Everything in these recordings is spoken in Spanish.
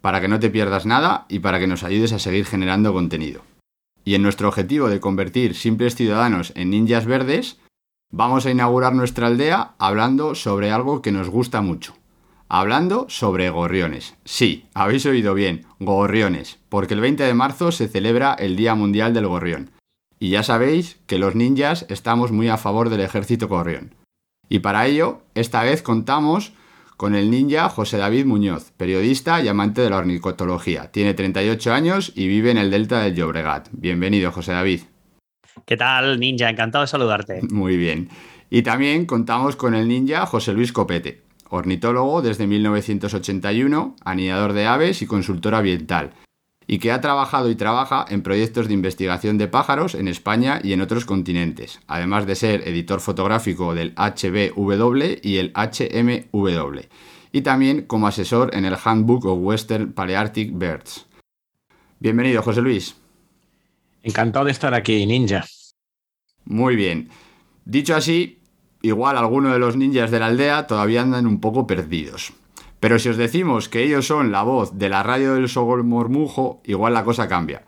para que no te pierdas nada y para que nos ayudes a seguir generando contenido. Y en nuestro objetivo de convertir simples ciudadanos en ninjas verdes, vamos a inaugurar nuestra aldea hablando sobre algo que nos gusta mucho. Hablando sobre gorriones. Sí, habéis oído bien, gorriones, porque el 20 de marzo se celebra el Día Mundial del Gorrión. Y ya sabéis que los ninjas estamos muy a favor del ejército gorrión. Y para ello, esta vez contamos con el ninja José David Muñoz, periodista y amante de la ornicotología. Tiene 38 años y vive en el delta del Llobregat. Bienvenido, José David. ¿Qué tal, ninja? Encantado de saludarte. Muy bien. Y también contamos con el ninja José Luis Copete, ornitólogo desde 1981, anidador de aves y consultor ambiental, y que ha trabajado y trabaja en proyectos de investigación de pájaros en España y en otros continentes, además de ser editor fotográfico del HBW y el HMW, y también como asesor en el Handbook of Western Palearctic Birds. Bienvenido, José Luis. Encantado de estar aquí, ninja. Muy bien. Dicho así, igual algunos de los ninjas de la aldea todavía andan un poco perdidos. Pero si os decimos que ellos son la voz de la radio del Sogolmormujo, igual la cosa cambia.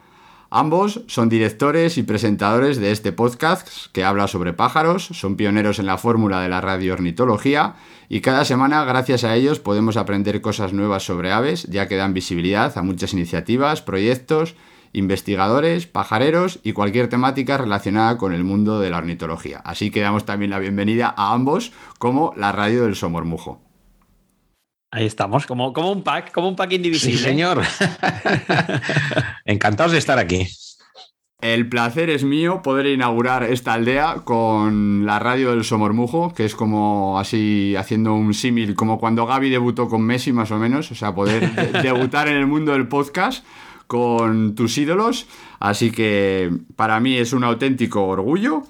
Ambos son directores y presentadores de este podcast que habla sobre pájaros, son pioneros en la fórmula de la radioornitología y cada semana gracias a ellos podemos aprender cosas nuevas sobre aves ya que dan visibilidad a muchas iniciativas, proyectos, investigadores, pajareros y cualquier temática relacionada con el mundo de la ornitología. Así que damos también la bienvenida a ambos como la radio del Somormujo. Ahí estamos, como, como un pack, como un pack indivisible. Sí, señor. Encantados de estar aquí. El placer es mío poder inaugurar esta aldea con la radio del Somormujo, que es como así haciendo un símil, como cuando Gaby debutó con Messi más o menos, o sea, poder de debutar en el mundo del podcast con tus ídolos. Así que para mí es un auténtico orgullo.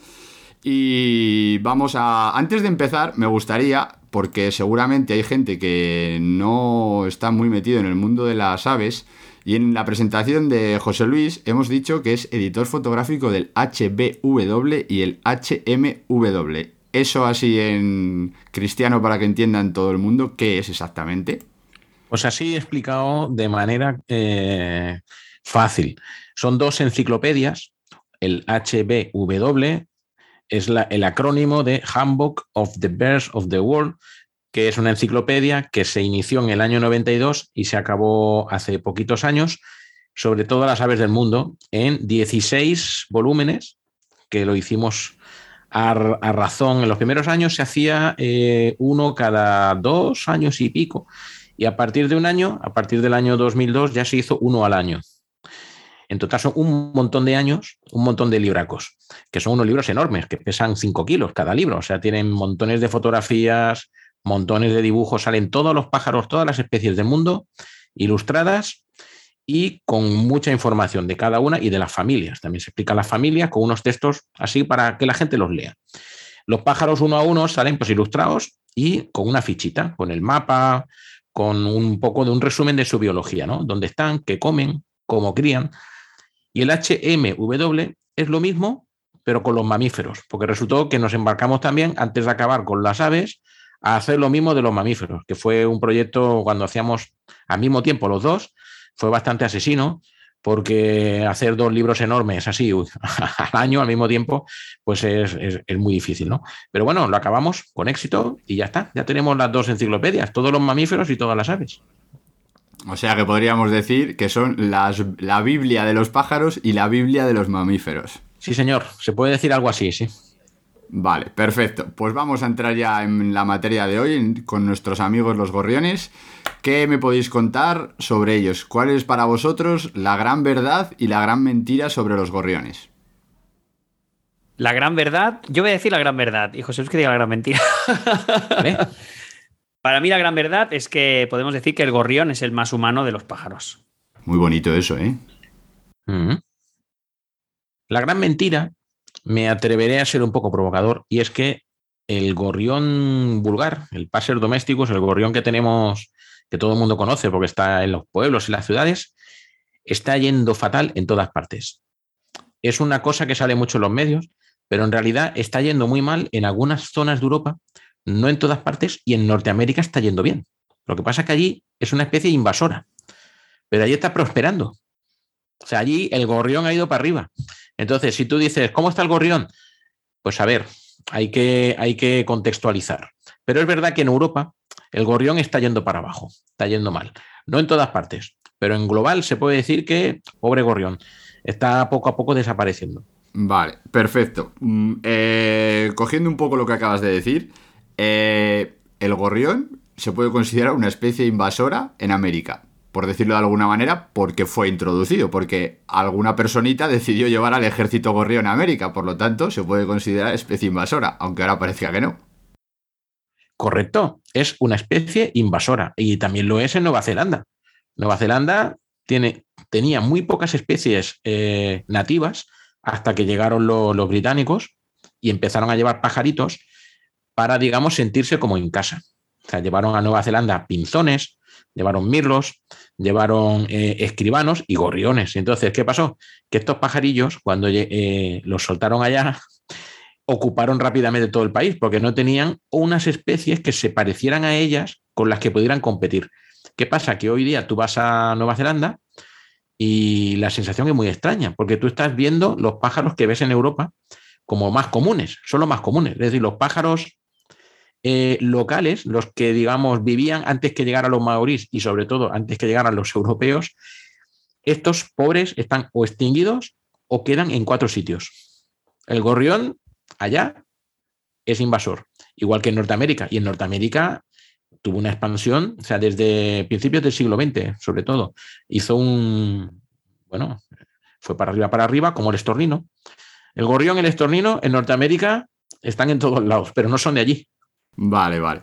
Y vamos a... Antes de empezar, me gustaría, porque seguramente hay gente que no está muy metido en el mundo de las aves, y en la presentación de José Luis hemos dicho que es editor fotográfico del HBW y el HMW. Eso así en cristiano para que entiendan todo el mundo, ¿qué es exactamente? Pues así explicado de manera eh, fácil. Son dos enciclopedias, el HBW es el acrónimo de Handbook of the Birds of the World, que es una enciclopedia que se inició en el año 92 y se acabó hace poquitos años, sobre todas las aves del mundo, en 16 volúmenes, que lo hicimos a, a razón. En los primeros años se hacía eh, uno cada dos años y pico, y a partir de un año, a partir del año 2002, ya se hizo uno al año. En total son un montón de años, un montón de libracos, que son unos libros enormes, que pesan 5 kilos cada libro. O sea, tienen montones de fotografías, montones de dibujos, salen todos los pájaros, todas las especies del mundo, ilustradas y con mucha información de cada una y de las familias. También se explica las familias con unos textos así para que la gente los lea. Los pájaros uno a uno salen pues ilustrados y con una fichita, con el mapa, con un poco de un resumen de su biología, ¿no? Dónde están, qué comen, cómo crían. Y el HMW es lo mismo, pero con los mamíferos, porque resultó que nos embarcamos también, antes de acabar con las aves, a hacer lo mismo de los mamíferos, que fue un proyecto cuando hacíamos al mismo tiempo los dos, fue bastante asesino, porque hacer dos libros enormes así al año al mismo tiempo, pues es, es, muy difícil, ¿no? Pero bueno, lo acabamos con éxito y ya está, ya tenemos las dos enciclopedias, todos los mamíferos y todas las aves. O sea que podríamos decir que son las, la Biblia de los pájaros y la Biblia de los mamíferos. Sí, señor, se puede decir algo así, sí. Vale, perfecto. Pues vamos a entrar ya en la materia de hoy con nuestros amigos los gorriones. ¿Qué me podéis contar sobre ellos? ¿Cuál es para vosotros la gran verdad y la gran mentira sobre los gorriones? La gran verdad, yo voy a decir la gran verdad, y José Luis que diga la gran mentira. Para mí la gran verdad es que podemos decir que el gorrión es el más humano de los pájaros. Muy bonito eso, ¿eh? Mm. La gran mentira, me atreveré a ser un poco provocador, y es que el gorrión vulgar, el passer doméstico, es el gorrión que tenemos, que todo el mundo conoce porque está en los pueblos y las ciudades, está yendo fatal en todas partes. Es una cosa que sale mucho en los medios, pero en realidad está yendo muy mal en algunas zonas de Europa no en todas partes, y en Norteamérica está yendo bien. Lo que pasa es que allí es una especie invasora, pero allí está prosperando. O sea, allí el gorrión ha ido para arriba. Entonces, si tú dices, ¿cómo está el gorrión? Pues a ver, hay que, hay que contextualizar. Pero es verdad que en Europa el gorrión está yendo para abajo, está yendo mal. No en todas partes, pero en global se puede decir que, pobre gorrión, está poco a poco desapareciendo. Vale, perfecto. Mm, eh, cogiendo un poco lo que acabas de decir, eh, el gorrión se puede considerar una especie invasora en América, por decirlo de alguna manera, porque fue introducido, porque alguna personita decidió llevar al ejército gorrión a América, por lo tanto se puede considerar especie invasora, aunque ahora parezca que no. Correcto, es una especie invasora y también lo es en Nueva Zelanda. Nueva Zelanda tiene, tenía muy pocas especies eh, nativas hasta que llegaron los británicos y empezaron a llevar pajaritos para, digamos, sentirse como en casa. O sea, llevaron a Nueva Zelanda pinzones, llevaron mirlos, llevaron eh, escribanos y gorriones. Entonces, ¿qué pasó? Que estos pajarillos, cuando eh, los soltaron allá, ocuparon rápidamente todo el país porque no tenían unas especies que se parecieran a ellas con las que pudieran competir. ¿Qué pasa? Que hoy día tú vas a Nueva Zelanda y la sensación es muy extraña, porque tú estás viendo los pájaros que ves en Europa como más comunes, son los más comunes. Es decir, los pájaros eh, locales, los que, digamos, vivían antes que llegaran los maorís y sobre todo antes que llegaran los europeos, estos pobres están o extinguidos o quedan en cuatro sitios. El gorrión, allá, es invasor, igual que en Norteamérica. Y en Norteamérica tuvo una expansión, o sea, desde principios del siglo XX, sobre todo. Hizo un, bueno, fue para arriba, para arriba, como el estornino. El gorrión y el estornino en Norteamérica están en todos lados, pero no son de allí. Vale, vale.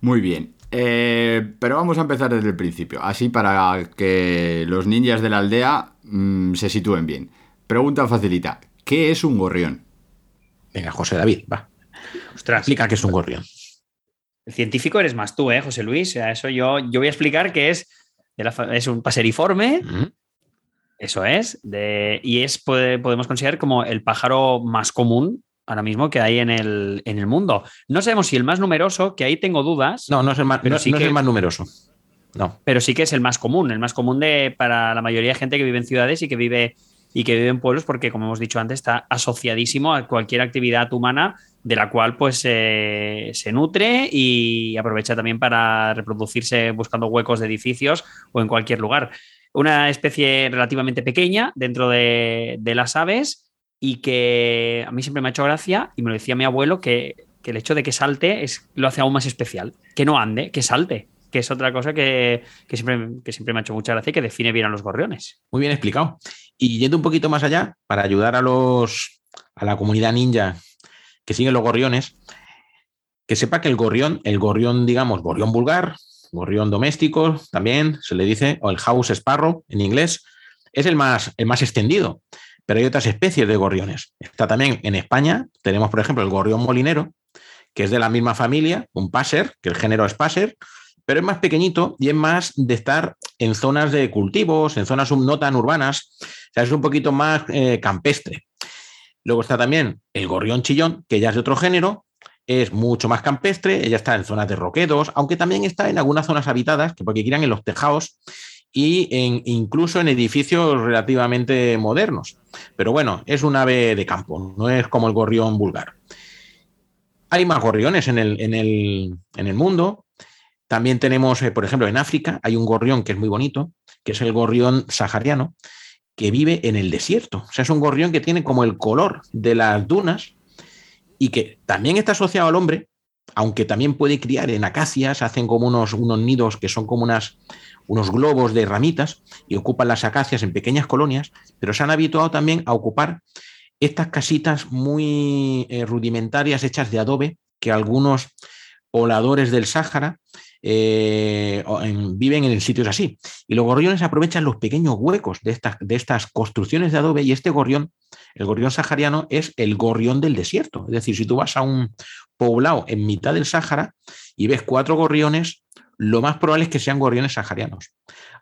Muy bien. Eh, pero vamos a empezar desde el principio, así para que los ninjas de la aldea mm, se sitúen bien. Pregunta facilita, ¿qué es un gorrión? Venga, José David, va. Ostras. Explica qué es un gorrión. El científico eres más tú, ¿eh, José Luis? O eso yo, yo voy a explicar que es, es un paseriforme. Eso es. y es, podemos considerar como el pájaro más común ahora mismo que hay en el, en el mundo. No sabemos si el más numeroso, que ahí tengo dudas. No, no es el más, pero sí que, es el más numeroso. No. Pero sí que es el más común, el más común de, para la mayoría de gente que vive en ciudades y que vive y que vive en pueblos porque, como hemos dicho antes, está asociadísimo a cualquier actividad humana de la cual pues se nutre y aprovecha también para reproducirse buscando huecos de edificios o en cualquier lugar. Una especie relativamente pequeña dentro de, de las aves y que a mí siempre me ha hecho gracia y me lo decía mi abuelo que, el hecho de que salte es, lo hace aún más especial. Que no ande, que salte, que es otra cosa que, siempre, que siempre me ha hecho mucha gracia y que define bien a los gorriones. Muy bien explicado. Y yendo un poquito más allá, para ayudar a los a la comunidad ninja que sigue los gorriones, que sepa que el gorrión, el gorrión, digamos, gorrión vulgar, gorrión doméstico, también se le dice, o el house sparrow en inglés, es el más, el más extendido pero hay otras especies de gorriones. Está también en España, tenemos por ejemplo el gorrión molinero, que es de la misma familia, un passer, que el género es passer, pero es más pequeñito y es más de estar en zonas de cultivos, en zonas no tan urbanas, o sea, es un poquito más eh, campestre. Luego está también el gorrión chillón, que ya es de otro género, es mucho más campestre, ella está en zonas de roquedos, aunque también está en algunas zonas habitadas, que porque quieran en los tejados y en, incluso en edificios relativamente modernos. Pero bueno, es un ave de campo, no es como el gorrión vulgar. Hay más gorriones en el, en el, mundo. También tenemos, eh, por ejemplo, en África hay un gorrión que es muy bonito, que es el gorrión sahariano, que vive en el desierto. O sea, es un gorrión que tiene como el color de las dunas y que también está asociado al hombre, aunque también puede criar en acacias, hacen como unos, unos nidos que son como unas, unos globos de ramitas y ocupan las acacias en pequeñas colonias, pero se han habituado también a ocupar estas casitas muy eh, rudimentarias hechas de adobe que algunos pobladores del Sáhara eh, viven en sitios así. Y los gorriones aprovechan los pequeños huecos de estas, de estas construcciones de adobe y este gorrión, el gorrión sahariano, es el gorrión del desierto. Es decir, si tú vas a un poblado en mitad del Sáhara y ves cuatro gorriones, lo más probable es que sean gorriones saharianos.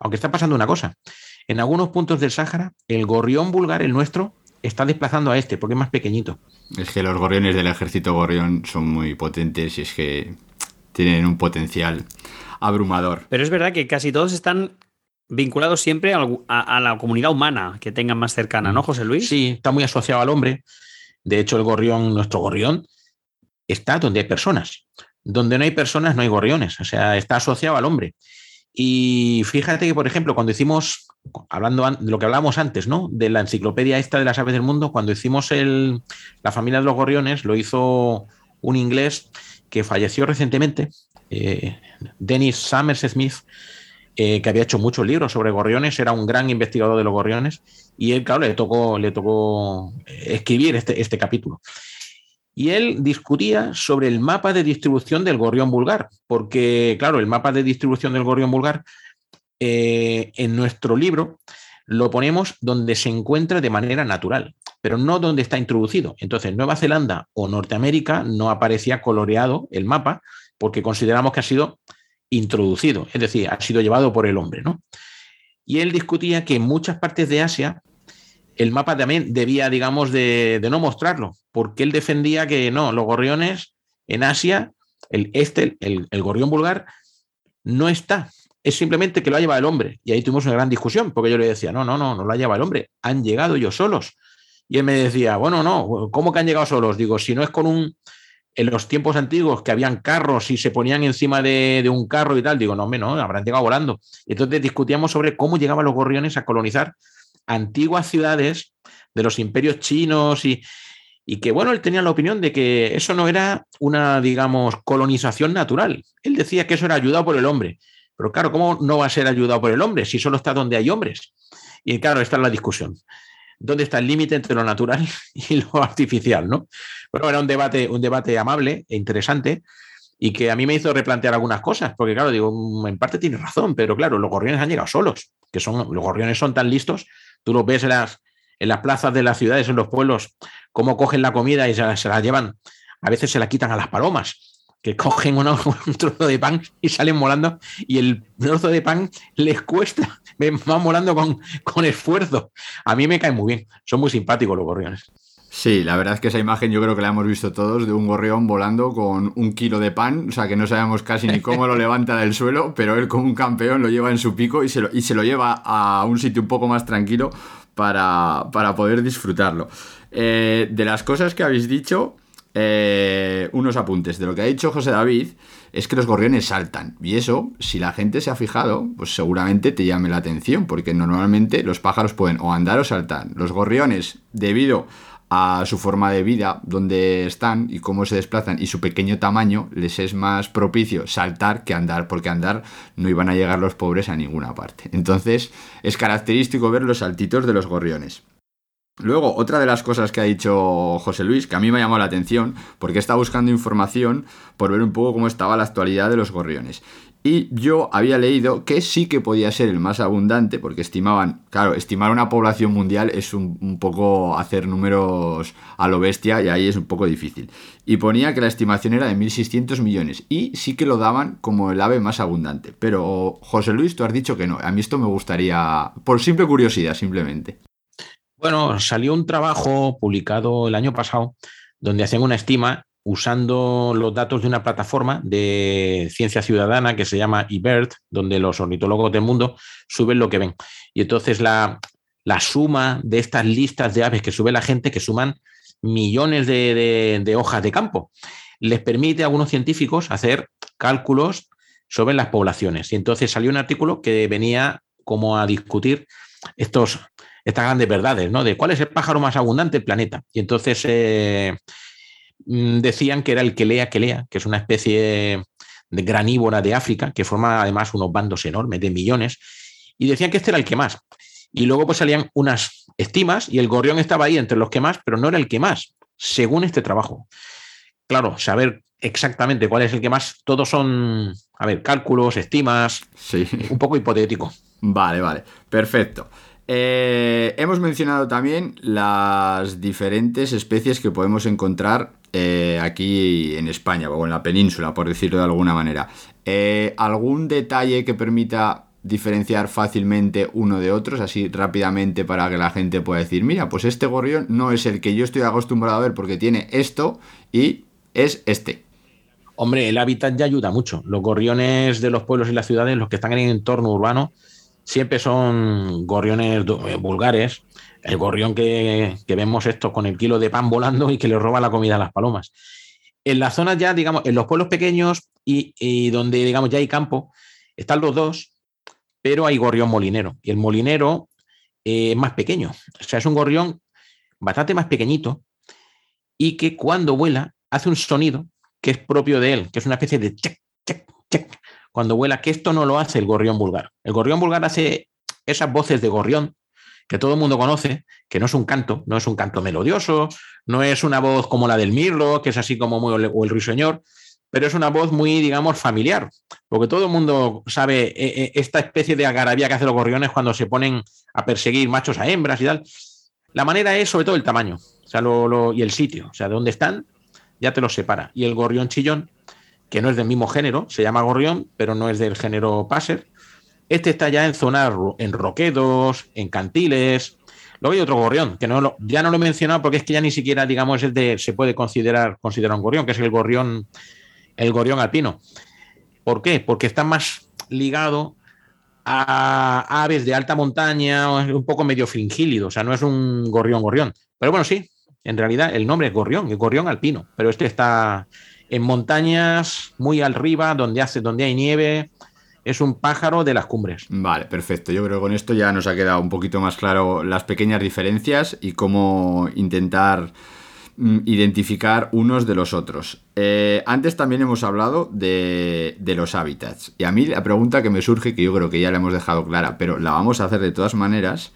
Aunque está pasando una cosa. En algunos puntos del Sáhara, el gorrión vulgar, el nuestro, está desplazando a este porque es más pequeñito. Es que los gorriones del ejército gorrión son muy potentes y es que tienen un potencial abrumador. Pero es verdad que casi todos están vinculados siempre a, la comunidad humana que tengan más cercana, ¿no, mm. José Luis? Sí, está muy asociado al hombre. De hecho, el gorrión, nuestro gorrión, está donde hay personas. Donde no hay personas no hay gorriones, o sea, está asociado al hombre. Y fíjate que, por ejemplo, cuando hicimos, hablando de lo que hablábamos antes, ¿no? De la enciclopedia esta de las aves del mundo, cuando hicimos el, la familia de los gorriones, lo hizo un inglés que falleció recientemente, eh, Dennis Summers Smith, eh, que había hecho muchos libros sobre gorriones, era un gran investigador de los gorriones, y él, claro, le tocó, le tocó escribir este, este capítulo. Y él discutía sobre el mapa de distribución del gorrión vulgar, porque, claro, el mapa de distribución del gorrión vulgar eh, en nuestro libro lo ponemos donde se encuentra de manera natural, pero no donde está introducido. Entonces, Nueva Zelanda o Norteamérica no aparecía coloreado el mapa porque consideramos que ha sido introducido, es decir, ha sido llevado por el hombre. ¿no? Y él discutía que en muchas partes de Asia el mapa también debía, digamos, de, no mostrarlo, porque él defendía que no, los gorriones en Asia, el este, el, gorrión vulgar, no está. Es simplemente que lo ha llevado el hombre. Y ahí tuvimos una gran discusión, porque yo le decía, no, no, no, no lo ha llevado el hombre, han llegado ellos solos. Y él me decía, bueno, no, ¿cómo que han llegado solos? Digo, si no es con un, en los tiempos antiguos que habían carros y se ponían encima de, un carro y tal, digo, no, hombre, no, habrán llegado volando. Entonces discutíamos sobre cómo llegaban los gorriones a colonizar antiguas ciudades de los imperios chinos y, y que, bueno, él tenía la opinión de que eso no era una, digamos, colonización natural. Él decía que eso era ayudado por el hombre. Pero claro, ¿cómo no va a ser ayudado por el hombre si solo está donde hay hombres? Y claro, esta es la discusión. ¿Dónde está el límite entre lo natural y lo artificial? ¿no? Bueno, era un debate, un debate amable e interesante y que a mí me hizo replantear algunas cosas, porque claro, digo, mm, en parte tiene razón, pero claro, los gorriones han llegado solos, que son, los gorriones son tan listos Tú los ves en las, en las plazas de las ciudades, en los pueblos, cómo cogen la comida y se la, llevan. A veces se la quitan a las palomas, que cogen un trozo de pan y salen volando y el trozo de pan les cuesta, van volando con, con esfuerzo. A mí me cae muy bien, son muy simpáticos los gorriones. Sí, la verdad es que esa imagen yo creo que la hemos visto todos de un gorrión volando con un kilo de pan, o sea que no sabemos casi ni cómo lo levanta del suelo, pero él como un campeón lo lleva en su pico y se lo, y se lo lleva a un sitio un poco más tranquilo para, poder disfrutarlo. Eh, de las cosas que habéis dicho, eh, unos apuntes. De lo que ha dicho José David es que los gorriones saltan. Y eso, si la gente se ha fijado, pues seguramente te llame la atención, porque normalmente los pájaros pueden o andar o saltar. Los gorriones, debido a su forma de vida, donde están y cómo se desplazan y su pequeño tamaño, les es más propicio saltar que andar, porque andar no iban a llegar los pobres a ninguna parte. Entonces es característico ver los saltitos de los gorriones. Luego, otra de las cosas que ha dicho José Luis, que a mí me ha llamado la atención, porque está buscando información por ver un poco cómo estaba la actualidad de los gorriones. Y yo había leído que sí que podía ser el más abundante, porque estimaban, claro, estimar una población mundial es un, poco hacer números a lo bestia y ahí es un poco difícil. Y ponía que la estimación era de 1.600 millones y sí que lo daban como el ave más abundante. Pero José Luis, tú has dicho que no. A mí esto me gustaría, por simple curiosidad, simplemente. Bueno, salió un trabajo publicado el año pasado donde hacían una estima usando los datos de una plataforma de ciencia ciudadana que se llama eBird, donde los ornitólogos del mundo suben lo que ven. Y entonces la, la suma de estas listas de aves que sube la gente, que suman millones de, hojas de campo, les permite a algunos científicos hacer cálculos sobre las poblaciones. Y entonces salió un artículo que venía como a discutir estos, estas grandes verdades, ¿no? De cuál es el pájaro más abundante del planeta. Y entonces eh, decían que era el que lea, que lea, que es una especie de granívora de África, que forma además unos bandos enormes de millones, y decían que este era el que más. Y luego pues salían unas estimas y el gorrión estaba ahí entre los que más, pero no era el que más, según este trabajo. Claro, saber exactamente cuál es el que más, todos son, a ver, cálculos, estimas, sí. un poco hipotético. Vale, vale, perfecto. Eh, hemos mencionado también las diferentes especies que podemos encontrar eh, aquí en España o en la península, por decirlo de alguna manera. Eh, ¿Algún detalle que permita diferenciar fácilmente uno de otros, así rápidamente para que la gente pueda decir, mira, pues este gorrión no es el que yo estoy acostumbrado a ver porque tiene esto y es este. Hombre, el hábitat ya ayuda mucho. Los gorriones de los pueblos y las ciudades, los que están en el entorno urbano, siempre son gorriones eh, vulgares. El gorrión que, vemos esto con el kilo de pan volando y que le roba la comida a las palomas. En las zonas ya, digamos, en los pueblos pequeños y, y donde, digamos, ya hay campo, están los dos, pero hay gorrión molinero. Y el molinero eh, es más pequeño. O sea, es un gorrión bastante más pequeñito y que cuando vuela hace un sonido que es propio de él, que es una especie de check, check, check. Cuando vuela, que esto no lo hace el gorrión vulgar. El gorrión vulgar hace esas voces de gorrión que todo el mundo conoce, que no es un canto, no es un canto melodioso, no es una voz como la del mirlo, que es así como muy, o el ruiseñor, pero es una voz muy, digamos, familiar, porque todo el mundo sabe eh, eh, esta especie de agarabía que hacen los gorriones cuando se ponen a perseguir machos a hembras y tal. La manera es sobre todo el tamaño o sea, y el sitio, o sea, de dónde están, ya te los separa. Y el gorrión chillón, que no es del mismo género, se llama gorrión, pero no es del género passer. Este está ya en zonas, en roquedos, en cantiles. Luego hay otro gorrión, que no ya no lo he mencionado porque es que ya ni siquiera, digamos, es de, se puede considerar, considerar un gorrión, que es el gorrión el gorrión alpino. ¿Por qué? Porque está más ligado a aves de alta montaña, un poco medio fringílido, o sea, no es un gorrión gorrión. Pero bueno, sí, en realidad el nombre es gorrión, el gorrión alpino, pero este está en montañas muy arriba, donde, hace, donde hay nieve, es un pájaro de las cumbres. Vale, perfecto. Yo creo que con esto ya nos ha quedado un poquito más claro las pequeñas diferencias y cómo intentar Mm, identificar unos de los otros. Eh, antes también hemos hablado de, los hábitats. Y a mí la pregunta que me surge, que yo creo que ya la hemos dejado clara, pero la vamos a hacer de todas maneras,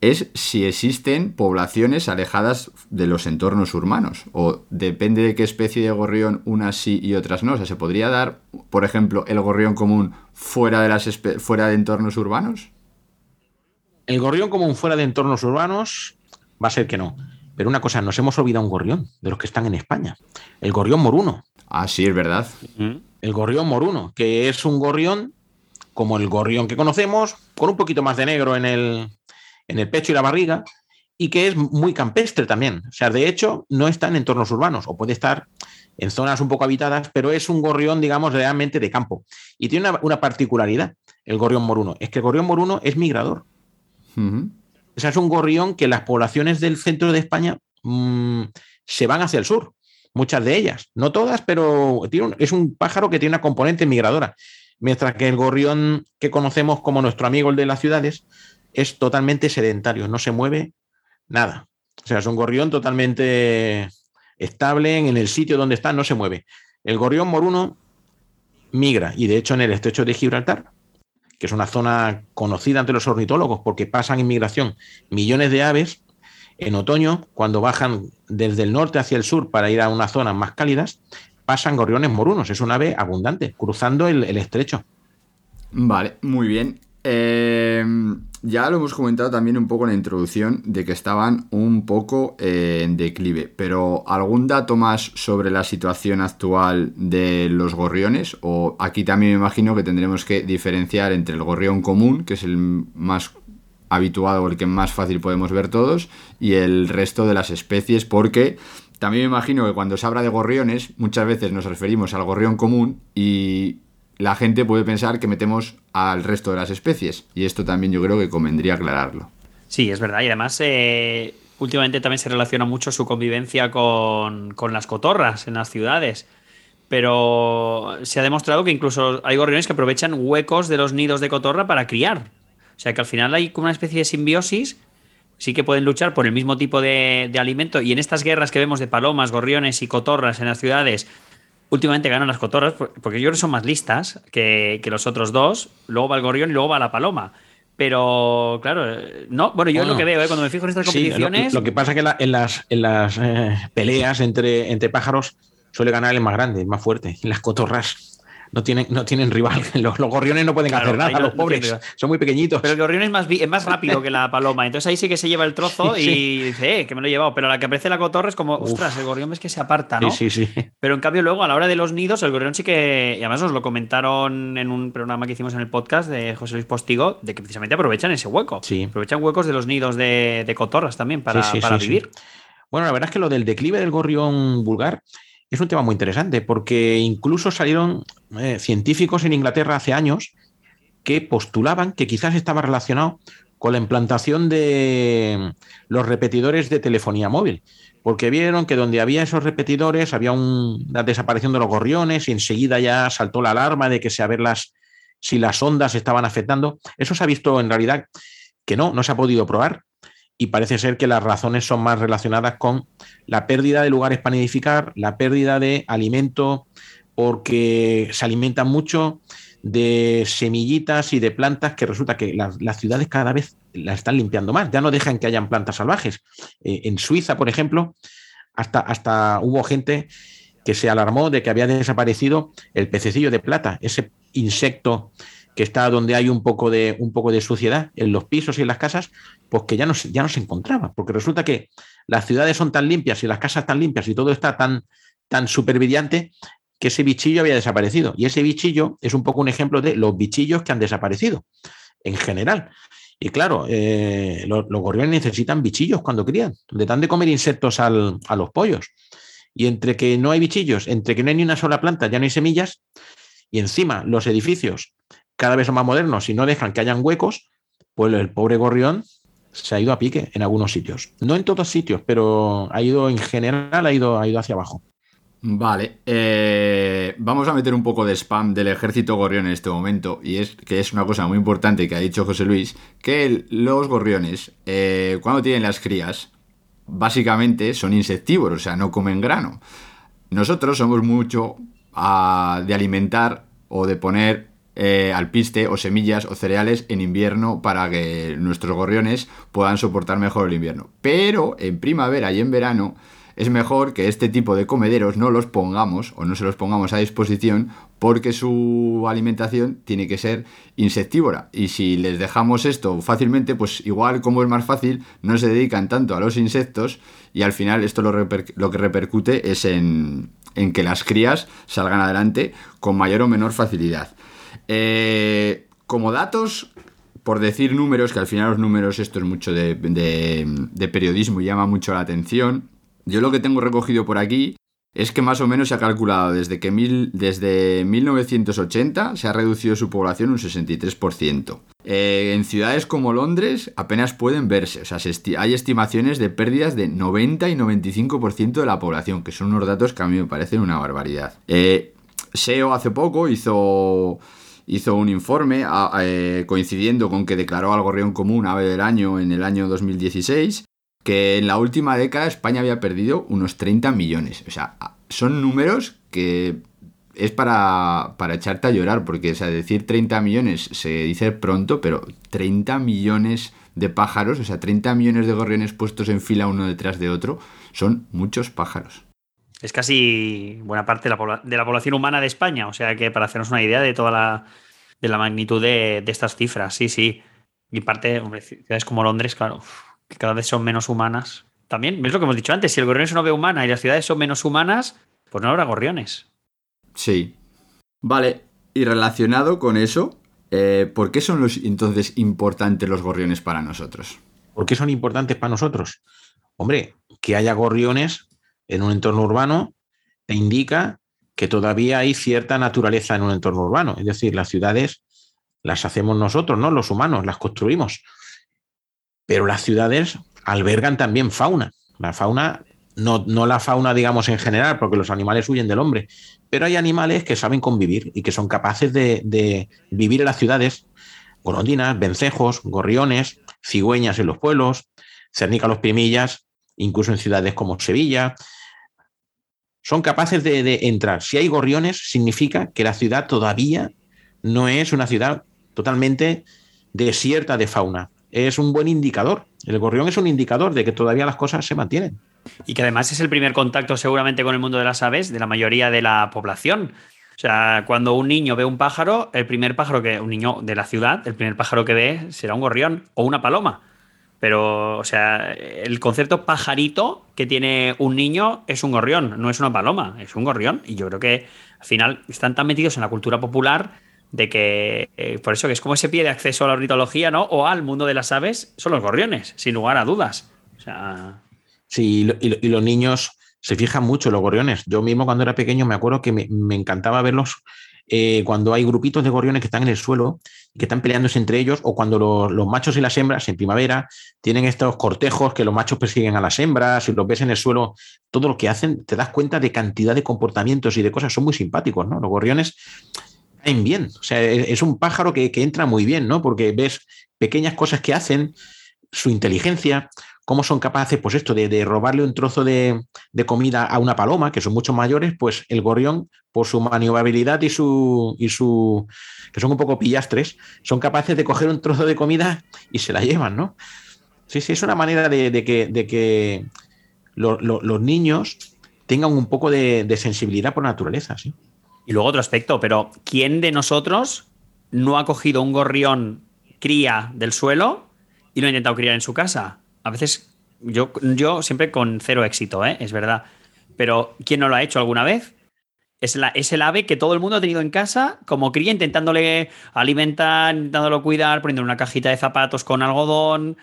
es si existen poblaciones alejadas de los entornos urbanos. O depende de qué especie de gorrión unas sí y otras no. O sea, ¿se podría dar, por ejemplo, el gorrión común fuera de, las fuera de entornos urbanos? El gorrión común fuera de entornos urbanos va a ser que no. Pero una cosa, nos hemos olvidado un gorrión de los que están en España. El gorrión moruno. Ah, sí, es verdad. El gorrión moruno, que es un gorrión como el gorrión que conocemos, con un poquito más de negro en el, en el pecho y la barriga, y que es muy campestre también. O sea, de hecho, no está en entornos urbanos, o puede estar en zonas un poco habitadas, pero es un gorrión, digamos, realmente de campo. Y tiene una, particularidad, el gorrión moruno, es que el gorrión moruno es migrador. O sea, es un gorrión que las poblaciones del centro de España mm, se van hacia el sur, muchas de ellas, no todas, pero es un pájaro que tiene una componente migradora, mientras que el gorrión que conocemos como nuestro amigo el de las ciudades es totalmente sedentario, no se mueve nada. O sea, es un gorrión totalmente estable en el sitio donde está, no se mueve. El gorrión moruno migra y de hecho en el estrecho de Gibraltar que es una zona conocida ante los ornitólogos porque pasan en migración millones de aves, en otoño, cuando bajan desde el norte hacia el sur para ir a unas zonas más cálidas, pasan gorriones morunos. Es un ave abundante, cruzando el, estrecho. Vale, muy bien. Eh, ya lo hemos comentado también un poco en la introducción de que estaban un poco en declive, pero ¿algún dato más sobre la situación actual de los gorriones? O aquí también me imagino que tendremos que diferenciar entre el gorrión común, que es el más habituado o el que más fácil podemos ver todos, y el resto de las especies, porque también me imagino que cuando se habla de gorriones, muchas veces nos referimos al gorrión común y la gente puede pensar que metemos al resto de las especies. Y esto también yo creo que convendría aclararlo. Sí, es verdad. Y además, eh, últimamente también se relaciona mucho su convivencia con, con las cotorras en las ciudades pero se ha demostrado que incluso hay gorriones que aprovechan huecos de los nidos de cotorra para criar. O sea que al final hay como una especie de simbiosis, sí que pueden luchar por el mismo tipo de, alimento y en estas guerras que vemos de palomas, gorriones y cotorras en las ciudades, últimamente ganan las cotorras porque yo creo que son más listas que, los otros dos, luego va el gorrión y luego va la paloma. Pero, claro, no, bueno, yo es lo que veo, ¿eh? cuando me fijo en estas competiciones. lo, que pasa es que en las, en las eh, peleas entre, entre pájaros suele ganar el más grande, el más fuerte. Las cotorras no tienen, no tienen rival. Los, gorriones no pueden hacer nada, los pobres son muy pequeñitos. Pero el gorrión es más, es más rápido que la paloma. Entonces ahí sí que se lleva el trozo y dice, eh, que me lo he llevado. Pero la que aparece la cotorra es como, ostras, el gorrión es que se aparta, ¿no? Sí, sí, sí. Pero en cambio, luego a la hora de los nidos, el gorrión sí que. Y además os lo comentaron en un programa que hicimos en el podcast de José Luis Postigo, de que precisamente aprovechan ese hueco. Sí. Aprovechan huecos de los nidos de, cotorras también para, para vivir. Bueno, la verdad es que lo del declive del gorrión vulgar es un tema muy interesante porque incluso salieron eh, científicos en Inglaterra hace años que postulaban que quizás estaba relacionado con la implantación de los repetidores de telefonía móvil, porque vieron que donde había esos repetidores había una desaparición de los gorriones y enseguida ya saltó la alarma de que se a ver las, si las ondas estaban afectando. Eso se ha visto en realidad que no, no se ha podido probar, y parece ser que las razones son más relacionadas con la pérdida de lugares para nidificar, la pérdida de alimento, porque se alimentan mucho de semillitas y de plantas que resulta que las, ciudades cada vez las están limpiando más, ya no dejan que hayan plantas salvajes. Eh, en Suiza, por ejemplo, hasta, hasta hubo gente que se alarmó de que había desaparecido el pececillo de plata, ese insecto que está donde hay un poco de, un poco de suciedad en los pisos y en las casas, pues que ya no, ya no se encontraba, porque resulta que las ciudades son tan limpias y las casas tan limpias y todo está tan, tan que ese bichillo había desaparecido. Y ese bichillo es un poco un ejemplo de los bichillos que han desaparecido en general. Y claro, eh, los, gorriones necesitan bichillos cuando crían, le dan de comer insectos a los pollos. Y entre que no hay bichillos, entre que no hay ni una sola planta, ya no hay semillas, y encima los edificios cada vez son más modernos y no dejan que hayan huecos, pues el pobre gorrión se ha ido a pique en algunos sitios. No en todos sitios, pero ha ido en general, ha ido, ha ido hacia abajo. Vale, eh, vamos a meter un poco de spam del ejército gorrión en este momento, y es que es una cosa muy importante que ha dicho José Luis, que los gorriones, eh, cuando tienen las crías, básicamente son insectívoros, o sea, no comen grano. Nosotros somos mucho ah, de alimentar o de poner eh, alpiste o semillas o cereales en invierno para que nuestros gorriones puedan soportar mejor el invierno. Pero en primavera y en verano es mejor que este tipo de comederos no los pongamos o no se los pongamos a disposición porque su alimentación tiene que ser insectívora. Y si les dejamos esto fácilmente, pues igual como es más fácil, no se dedican tanto a los insectos y al final esto lo, que repercute es en que las crías salgan adelante con mayor o menor facilidad. Eh, como datos, por decir números, que al final los números, esto es mucho de, periodismo y llama mucho la atención. Yo lo que tengo recogido por aquí es que más o menos se ha calculado desde que desde 1980 se ha reducido su población un 63%. Eh, en ciudades como Londres apenas pueden verse, o sea, hay estimaciones de pérdidas de 90 y 95% de la población, que son unos datos que a mí me parecen una barbaridad. Eh, SEO hace poco hizo hizo un informe eh, coincidiendo con que declaró al gorrión común ave del año en el año 2016, que en la última década España había perdido unos 30 millones. O sea, son números que es para, para echarte a llorar, porque o decir 30 millones se dice pronto, pero 30 millones de pájaros, o sea, 30 millones de gorriones puestos en fila uno detrás de otro, son muchos pájaros. Es casi buena parte de la, población humana de España, o sea que para hacernos una idea de toda la, de la magnitud de, estas cifras, sí, sí. Y parte, ciudades como Londres, claro, que cada vez son menos humanas. También, es lo que hemos dicho antes, si el gorrión es una ave humana y las ciudades son menos humanas, pues no habrá gorriones. Sí. Vale, y relacionado con eso, eh, ¿por qué son los, entonces importantes los gorriones para nosotros? ¿Por qué son importantes para nosotros? Hombre, que haya gorriones en un entorno urbano, te indica que todavía hay cierta naturaleza en un entorno urbano. Es decir, las ciudades las hacemos nosotros, ¿no? Los humanos, las construimos. Pero las ciudades albergan también fauna. La fauna, no, no la fauna, digamos, en general, porque los animales huyen del hombre, pero hay animales que saben convivir y que son capaces de, vivir en las ciudades. Golondrinas, vencejos, gorriones, cigüeñas en los pueblos, cernícalos primillas, incluso en ciudades como Sevilla. Son capaces de, entrar. Si hay gorriones, significa que la ciudad todavía no es una ciudad totalmente desierta de fauna. Es un buen indicador. El gorrión es un indicador de que todavía las cosas se mantienen. Y que además es el primer contacto seguramente con el mundo de las aves de la mayoría de la población. O sea, cuando un niño ve un pájaro, el primer pájaro que, un niño de la ciudad, el primer pájaro que ve será un gorrión o una paloma. Pero, o sea, el concepto pajarito que tiene un niño es un gorrión, no es una paloma, es un gorrión. Y yo creo que al final están tan metidos en la cultura popular de que, eh, por eso que es como ese pie de acceso a la ornitología, ¿no? O al mundo de las aves, son los gorriones, sin lugar a dudas. O sea. Sí, y, lo- y lo- y los niños se fijan mucho en los gorriones. Yo mismo cuando era pequeño me acuerdo que me encantaba verlos eh, cuando hay grupitos de gorriones que están en el suelo y que están peleándose entre ellos, o cuando los, machos y las hembras en primavera tienen estos cortejos que los machos persiguen a las hembras y los ves en el suelo, todo lo que hacen, te das cuenta de cantidad de comportamientos y de cosas, son muy simpáticos, ¿no? Los gorriones caen bien, o sea, es, es un pájaro que, que entra muy bien, ¿no? Porque ves pequeñas cosas que hacen, su inteligencia, cómo son capaces, pues esto, de, robarle un trozo de, comida a una paloma, que son mucho mayores, pues el gorrión, por su maniobrabilidad y su, y su, que son un poco pillastres, son capaces de coger un trozo de comida y se la llevan, ¿no? Sí, sí, es una manera de, que, de que lo- lo- los niños tengan un poco de, de sensibilidad por naturaleza, ¿sí? Y luego otro aspecto, pero ¿quién de nosotros no ha cogido un gorrión cría del suelo y lo ha intentado criar en su casa? A veces yo, yo siempre con cero éxito, ¿eh? es verdad. Pero ¿quién no lo ha hecho alguna vez? Es, la, es el ave que todo el mundo ha tenido en casa como cría, intentándole alimentar, intentándolo cuidar, poniendo una cajita de zapatos con algodón,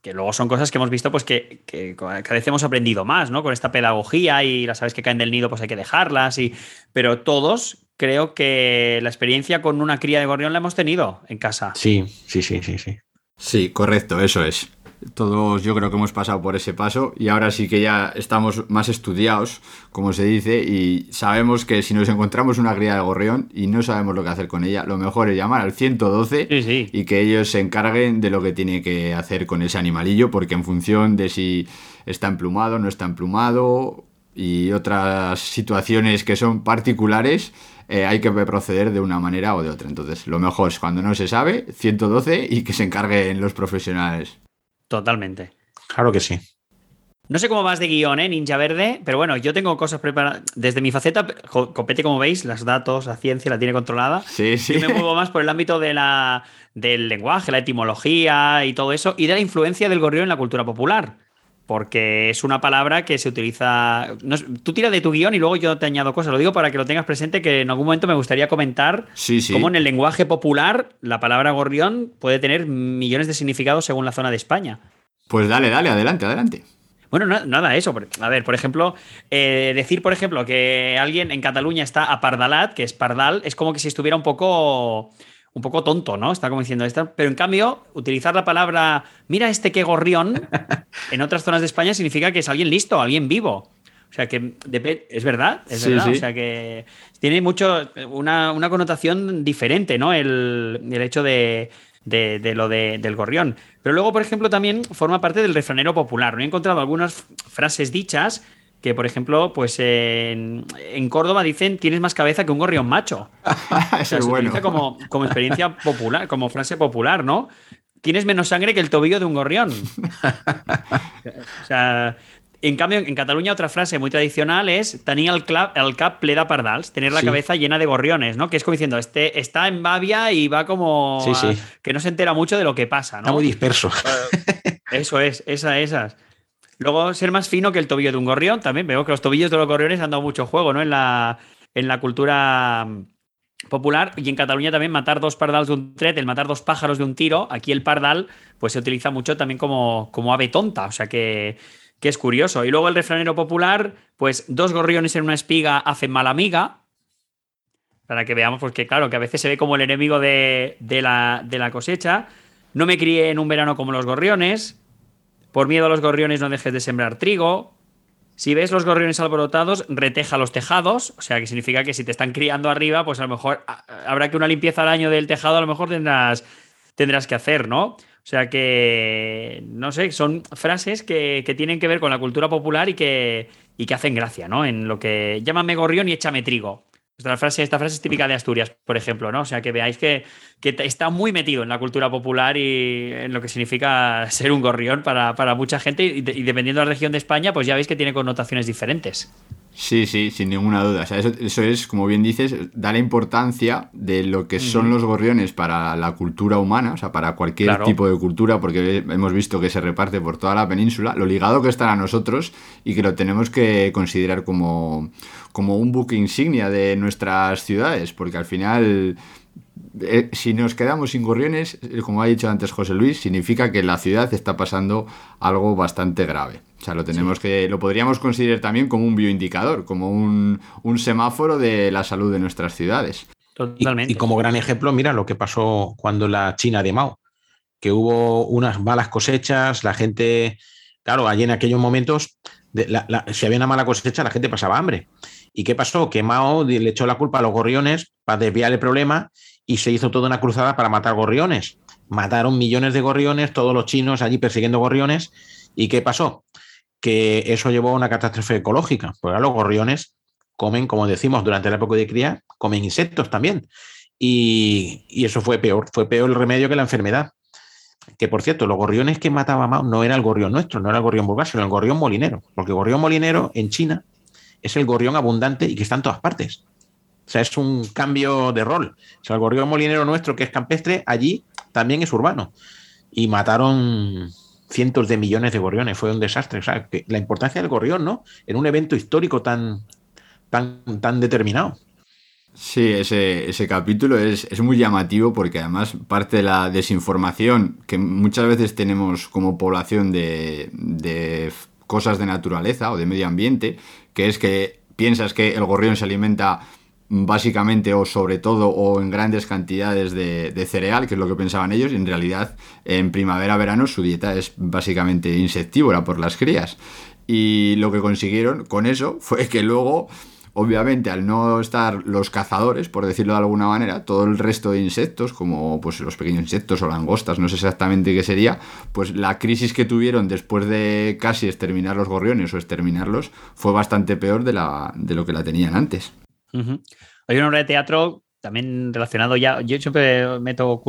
que luego son cosas que hemos visto pues que, que cada vez hemos aprendido más, ¿no? Con esta pedagogía y las aves que caen del nido pues hay que dejarlas y pero todos creo que la experiencia con una cría de gorrión la hemos tenido en casa. Sí, sí, sí, sí, sí. Sí, correcto, eso es. Todos yo creo que hemos pasado por ese paso y ahora sí que ya estamos más estudiados, como se dice, y sabemos que si nos encontramos una cría de gorrión y no sabemos lo que hacer con ella, lo mejor es llamar al 112 Sí, sí. y que ellos se encarguen de lo que tiene que hacer con ese animalillo, porque en función de si está emplumado, no está emplumado y otras situaciones que son particulares, eh, hay que proceder de una manera o de otra. Entonces, lo mejor es cuando no se sabe, 112 y que se encarguen los profesionales. Totalmente. Claro que sí. No sé cómo vas de guion, ¿eh, Ninja Verde? Pero bueno, yo tengo cosas preparadas. Desde mi faceta, Copete, como veis, los datos, la ciencia la tiene controlada. Sí, sí. Yo me muevo más por el ámbito de la, del lenguaje, la etimología y todo eso, y de la influencia del gorrión en la cultura popular. Porque es una palabra que se utiliza. no tú tira de tu guion y luego yo te añado cosas. Lo digo para que lo tengas presente, que en algún momento me gustaría comentar Sí, sí. cómo en el lenguaje popular la palabra gorrión puede tener millones de significados según la zona de España. Pues dale, dale, adelante, adelante. Bueno, na- nada, eso. A ver, por ejemplo, eh, decir, por ejemplo, que alguien en Cataluña está apardalat, que es pardal, es como que si estuviera un poco, un poco tonto, ¿no? Está como diciendo esto. Pero en cambio, utilizar la palabra, mira este que gorrión, en otras zonas de España significa que es alguien listo, alguien vivo. O sea que es verdad, es Sí, verdad. sí. O sea que tiene mucho, una, una connotación diferente, ¿no? El, el hecho de, de- de lo de- del gorrión. Pero luego, por ejemplo, también forma parte del refranero popular. ¿no? He encontrado algunas frases dichas que, por ejemplo, pues en, en Córdoba dicen tienes más cabeza que un gorrión macho. O Eso sea, es se bueno. utiliza como, como experiencia popular, como frase popular, ¿no? Tienes menos sangre que el tobillo de un gorrión. o sea, en cambio, en Cataluña otra frase muy tradicional es tenir el, el cap ple de pardals, tener la Sí. cabeza llena de gorriones, ¿no? Que es como diciendo, este está en Bavia y va como Sí, sí. a- que no se entera mucho de lo que pasa, ¿no? Está muy disperso. Eso es, esa, esas. Luego, ser más fino que el tobillo de un gorrión. También veo que los tobillos de los gorriones han dado mucho juego, ¿no? En la, en la cultura mm, popular. Y en Cataluña también matar dos pardals de un tret, el matar dos pájaros de un tiro. Aquí el pardal, pues se utiliza mucho también como, como ave tonta. O sea que, que es curioso. Y luego el refranero popular, pues dos gorriones en una espiga hacen mala amiga. Para que veamos, pues que claro, que a veces se ve como el enemigo de, la, de la cosecha. No me crié en un verano como los gorriones. Por miedo a los gorriones no dejes de sembrar trigo. Si ves los gorriones alborotados, reteja los tejados, o sea, que significa que si te están criando arriba, pues a lo mejor habrá que una limpieza al año del tejado, a lo mejor tendrás, tendrás que hacer, ¿no? O sea que, no sé, son frases que, tienen que ver con la cultura popular y que, y que hacen gracia, ¿no? En lo que llámame gorrión y échame trigo. Esta frase, esta frase es típica de Asturias, por ejemplo, ¿no? O sea, que veáis que, está muy metido en la cultura popular y en lo que significa ser un gorrión para, mucha gente y, dependiendo de la región de España, pues ya veis que tiene connotaciones diferentes. Sí, sí, sin ninguna duda. eso, es, como bien dices, da la importancia de lo que son los gorriones para la cultura humana, o sea, para cualquier tipo de cultura, porque hemos visto que se reparte por toda la península, lo ligado que están a nosotros y que lo tenemos que considerar como, como un buque insignia de nuestras ciudades, porque al final eh, si nos quedamos sin gorriones, eh, como ha dicho antes José Luis, significa que la ciudad está pasando algo bastante grave. O sea, lo tenemos que, lo podríamos considerar también como un bioindicador, como un, semáforo de la salud de nuestras ciudades. Totalmente. Y, como gran ejemplo, mira lo que pasó cuando la China de Mao, que hubo unas malas cosechas, la gente, claro, allí en aquellos momentos, si había una mala cosecha, la gente pasaba hambre. ¿Y qué pasó? Que Mao le echó la culpa a los gorriones para desviar el problema y se hizo toda una cruzada para matar gorriones. Mataron millones de gorriones, todos los chinos allí persiguiendo gorriones. ¿Y qué pasó? Que eso llevó a una catástrofe ecológica. Porque los gorriones comen, como decimos, durante la época de cría, comen insectos también. Y, eso fue peor, fue peor el remedio que la enfermedad. Que por cierto, los gorriones que mataba Mao no era el gorrión nuestro, no era el gorrión vulgar, sino el gorrión molinero. Porque el gorrión molinero en China es el gorrión abundante y que está en todas partes. O sea, es un cambio de rol. O sea, el gorrión molinero nuestro, que es campestre, allí también es urbano. Y mataron cientos de millones de gorriones. Fue un desastre. O sea, la importancia del gorrión, ¿no? En un evento histórico tan, tan, tan determinado. Sí, ese, capítulo es, muy llamativo porque además parte de la desinformación que muchas veces tenemos como población de, de cosas de naturaleza o de medio ambiente, que es que piensas que el gorrión se alimenta básicamente o sobre todo o en grandes cantidades de, cereal, que es lo que pensaban ellos, y en realidad en primavera-verano su dieta es básicamente insectívora por las crías. Y lo que consiguieron con eso fue que luego, obviamente, al no estar los cazadores, por decirlo de alguna manera, todo el resto de insectos, como pues los pequeños insectos o langostas, no sé exactamente qué sería, pues la crisis que tuvieron después de casi exterminar los gorriones o exterminarlos fue bastante peor de, la, de lo que la tenían antes. Hay una obra de teatro también relacionado ya, yo siempre meto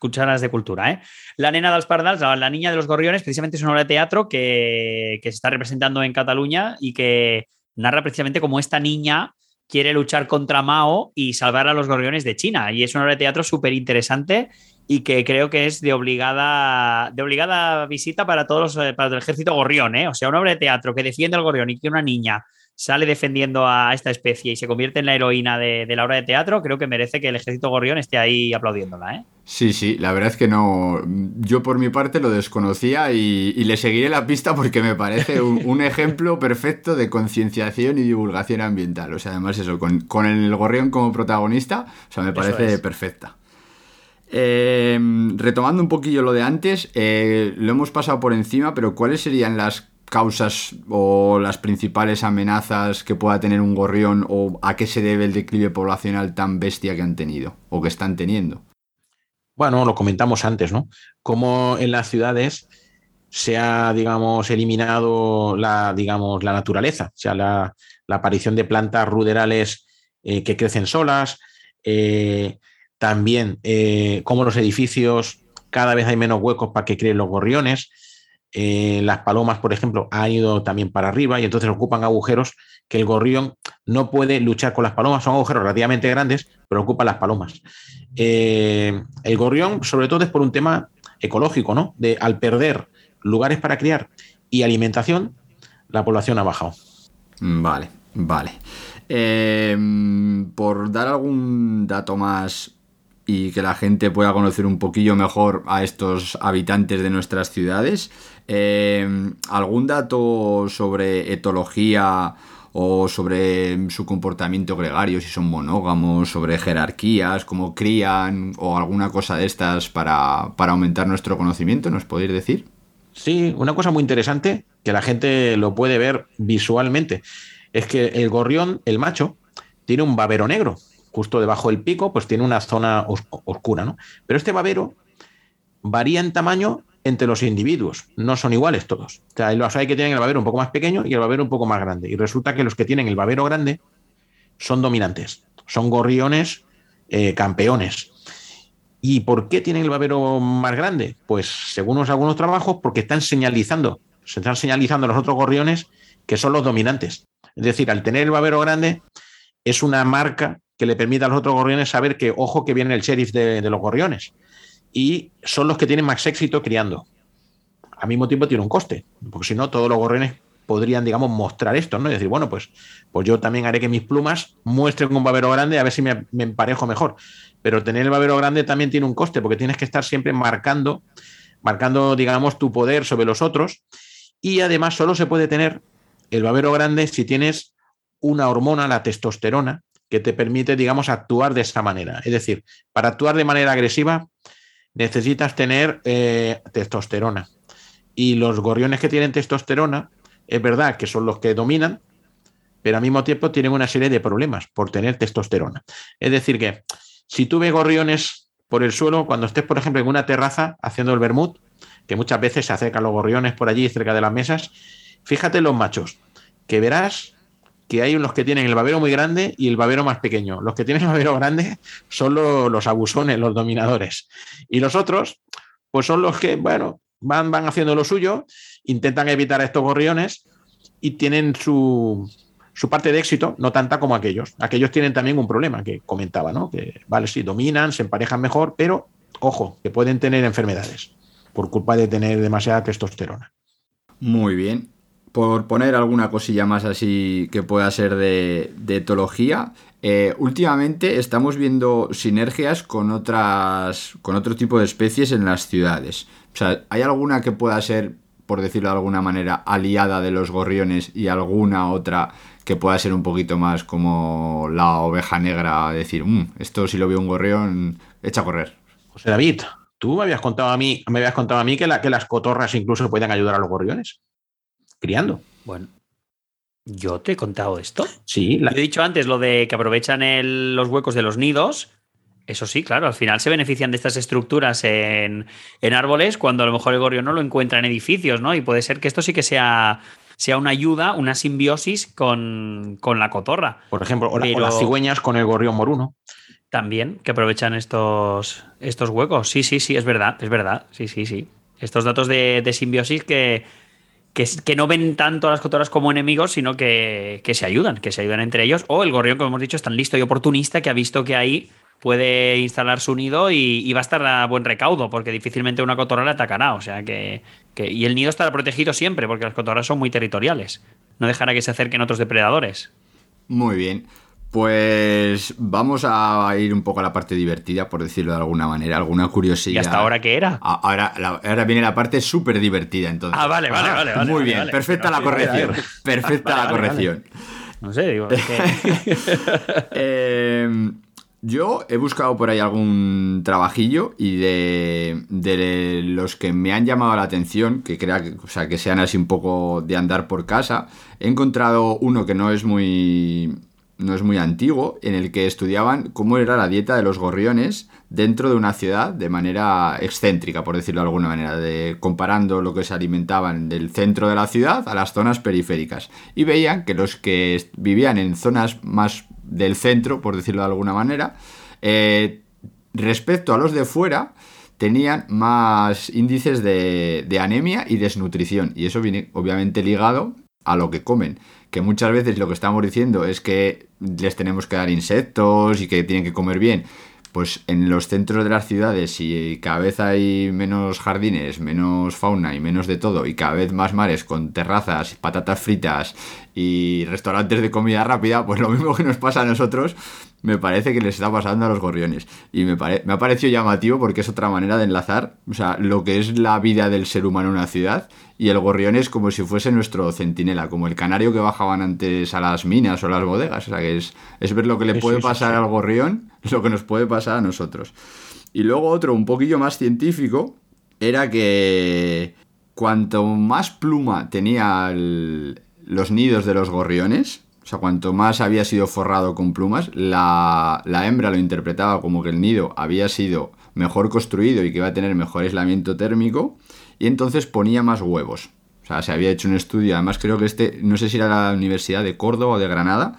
cucharas de cultura, ¿eh? La nena de los pardals, la, niña de los gorriones, precisamente es una obra de teatro que, se está representando en Cataluña y que narra precisamente cómo esta niña quiere luchar contra Mao y salvar a los gorriones de China. Y es una obra de teatro súper interesante y que creo que es de obligada, de obligada visita para todos los, para el ejército gorrión, ¿eh? O sea, una obra de teatro que defiende al gorrión y que una niña sale defendiendo a esta especie y se convierte en la heroína de, la obra de teatro, creo que merece que el ejército gorrión esté ahí aplaudiéndola. ¿eh? Sí, sí, la verdad es que no. Yo por mi parte lo desconocía y, le seguiré la pista porque me parece un, ejemplo perfecto de concienciación y divulgación ambiental. O sea, además, eso, con, el gorrión como protagonista, o sea, me parece perfecta. Eh, retomando un poquillo lo de antes, eh, lo hemos pasado por encima, pero ¿cuáles serían las causas o las principales amenazas que pueda tener un gorrión o a qué se debe el declive poblacional tan bestia que han tenido o que están teniendo? Bueno, lo comentamos antes, ¿no? Como en las ciudades se ha, digamos, eliminado la, digamos, la naturaleza, o sea, la, aparición de plantas ruderales eh, que crecen solas, eh, también eh, como los edificios cada vez hay menos huecos para que creen los gorriones, eh, las palomas, por ejemplo, han ido también para arriba y entonces ocupan agujeros que el gorrión no puede luchar con las palomas. Son agujeros relativamente grandes, pero ocupan las palomas. Eh, el gorrión, sobre todo, es por un tema ecológico, ¿no? De al perder lugares para criar y alimentación, la población ha bajado. Vale, vale. Eh, por dar algún dato más y que la gente pueda conocer un poquillo mejor a estos habitantes de nuestras ciudades. Eh, ¿Algún dato sobre etología o sobre su comportamiento gregario, si son monógamos, sobre jerarquías, cómo crían o alguna cosa de estas para, para aumentar nuestro conocimiento? ¿Nos podéis decir? Sí, una cosa muy interesante que la gente lo puede ver visualmente es que el gorrión, el macho, tiene un babero negro. Justo debajo del pico, pues tiene una zona oscura, ¿no? Pero este babero varía en tamaño entre los individuos. No son iguales todos. O sea, los hay que tienen el babero un poco más pequeño y el babero un poco más grande. Y resulta que los que tienen el babero grande son dominantes. Son gorriones eh, campeones. ¿Y por qué tienen el babero más grande? Pues según algunos trabajos, porque están señalizando, se están señalizando a los otros gorriones que son los dominantes. Es decir, al tener el babero grande, es una marca que le permite a los otros gorriones saber que, ojo, que viene el sheriff de, de los gorriones y son los que tienen más éxito criando. Al mismo tiempo tiene un coste, porque si no, todos los gorriones podrían, digamos, mostrar esto, ¿no? Y decir, bueno, pues, pues yo también haré que mis plumas muestren un babero grande a ver si me, me, emparejo mejor. Pero tener el babero grande también tiene un coste, porque tienes que estar siempre marcando, marcando, digamos, tu poder sobre los otros. Y además solo se puede tener el babero grande si tienes una hormona, la testosterona, que te permite, digamos, actuar de esa manera. Es decir, para actuar de manera agresiva, necesitas tener eh, testosterona. Y los gorriones que tienen testosterona, es verdad que son los que dominan, pero al mismo tiempo tienen una serie de problemas por tener testosterona. Es decir, que si tú ves gorriones por el suelo, cuando estés, por ejemplo, en una terraza haciendo el vermut, que muchas veces se acercan los gorriones por allí cerca de las mesas, fíjate los machos, que verás que hay unos que tienen el babero muy grande y el babero más pequeño. Los que tienen el babero grande son los, los abusones, los dominadores. Y los otros, pues son los que, bueno, van, van haciendo lo suyo, intentan evitar estos gorriones y tienen su, su parte de éxito, no tanta como aquellos. Aquellos tienen también un problema que comentaba, ¿no? Que, vale, sí, dominan, se emparejan mejor, pero, ojo, que pueden tener enfermedades por culpa de tener demasiada testosterona. Muy bien por poner alguna cosilla más así que pueda ser de, de etología, eh, últimamente estamos viendo sinergias con otras. con otro tipo de especies en las ciudades. O sea, ¿hay alguna que pueda ser, por decirlo de alguna manera, aliada de los gorriones y alguna otra que pueda ser un poquito más como la oveja negra? Decir, mmm, esto si lo veo un gorrión, echa a correr. José David, tú me habías contado a mí, me habías contado a mí que, que las cotorras incluso pueden ayudar a los gorriones criando. Bueno, ¿yo te he contado esto? Sí. La... Yo he dicho antes lo de que aprovechan el, los huecos de los nidos. Eso sí, claro, al final se benefician de estas estructuras en, en, árboles cuando a lo mejor el gorrión no lo encuentra en edificios, ¿no? Y puede ser que esto sí que sea, sea una ayuda, una simbiosis con, con la cotorra. Por ejemplo, o, Pero... o, las cigüeñas con el gorrión moruno. También, que aprovechan estos, estos huecos. Sí, sí, sí, es verdad, es verdad. Sí, sí, sí. Estos datos de, de simbiosis que, que, no ven tanto a las cotorras como enemigos, sino que, que, se ayudan, que se ayudan entre ellos. O el gorrión, como hemos dicho, es tan listo y oportunista que ha visto que ahí puede instalar su nido y, va a estar a buen recaudo, porque difícilmente una cotorra le atacará. O sea que, Y el nido estará protegido siempre, porque las cotorras son muy territoriales. No dejará que se acerquen otros depredadores. Muy bien. Pues vamos a ir un poco a la parte divertida, por decirlo de alguna manera, alguna curiosidad. ¿Y hasta ahora qué era? Ahora, viene la parte súper divertida, entonces. Ah, vale, vale, vale. vale Muy vale, bien, vale. perfecta la corrección. Perfecta la corrección. No sé, digo. Que... eh, yo he buscado por ahí algún trabajillo y de, de, los que me han llamado la atención, que crea que, o sea, que sean así un poco de andar por casa, he encontrado uno que no es muy no es muy antiguo, en el que estudiaban cómo era la dieta de los gorriones dentro de una ciudad de manera excéntrica, por decirlo de alguna manera, de, comparando lo que se alimentaban del centro de la ciudad a las zonas periféricas. Y veían que los que vivían en zonas más del centro, por decirlo de alguna manera, eh, respecto a los de fuera, tenían más índices de, de anemia y desnutrición. Y eso viene obviamente ligado a lo que comen que muchas veces lo que estamos diciendo es que les tenemos que dar insectos y que tienen que comer bien. Pues en los centros de las ciudades, y cada vez hay menos jardines, menos fauna y menos de todo, y cada vez más mares con terrazas, patatas fritas y restaurantes de comida rápida, pues lo mismo que nos pasa a nosotros, me parece que les está pasando a los gorriones. Y me, me ha parecido llamativo porque es otra manera de enlazar, o sea, lo que es la vida del ser humano en una ciudad y el gorrión es como si fuese nuestro centinela, como el canario que bajaban antes a las minas o las bodegas. O sea, que es, es ver lo que le puede pasar al gorrión, lo que nos puede pasar a nosotros. Y luego otro, un poquillo más científico, era que cuanto más pluma tenía los nidos de los gorriones, o sea, cuanto más había sido forrado con plumas, la, hembra lo interpretaba como que el nido había sido mejor construido y que iba a tener mejor aislamiento térmico, y entonces ponía más huevos. O sea, se había hecho un estudio, además creo que este, no sé si era la Universidad de Córdoba o de Granada,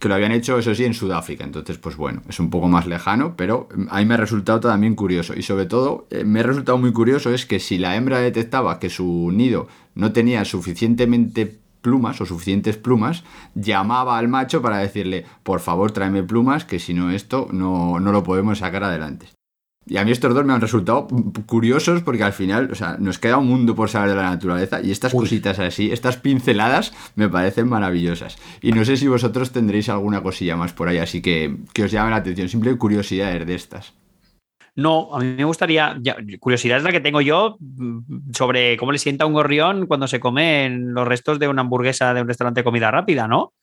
que lo habían hecho, eso sí, en Sudáfrica. Entonces, pues bueno, es un poco más lejano, pero a mí me ha resultado también curioso. Y sobre todo, eh, me ha resultado muy curioso es que si la hembra detectaba que su nido no tenía suficientemente plumas o suficientes plumas, llamaba al macho para decirle, por favor tráeme plumas, que si no esto no, no lo podemos sacar adelante. Y a mí estos dos me han resultado curiosos porque al final, o sea, nos queda un mundo por saber de la naturaleza y estas cositas así, estas pinceladas me parecen maravillosas. Y no sé si vosotros tendréis alguna cosilla más por ahí, así que que os llame la atención, simple curiosidad de estas. No, a mí me gustaría, curiosidad es la que tengo yo mm, sobre cómo le sienta un gorrión cuando se come los restos de una hamburguesa de un restaurante de comida rápida, ¿no?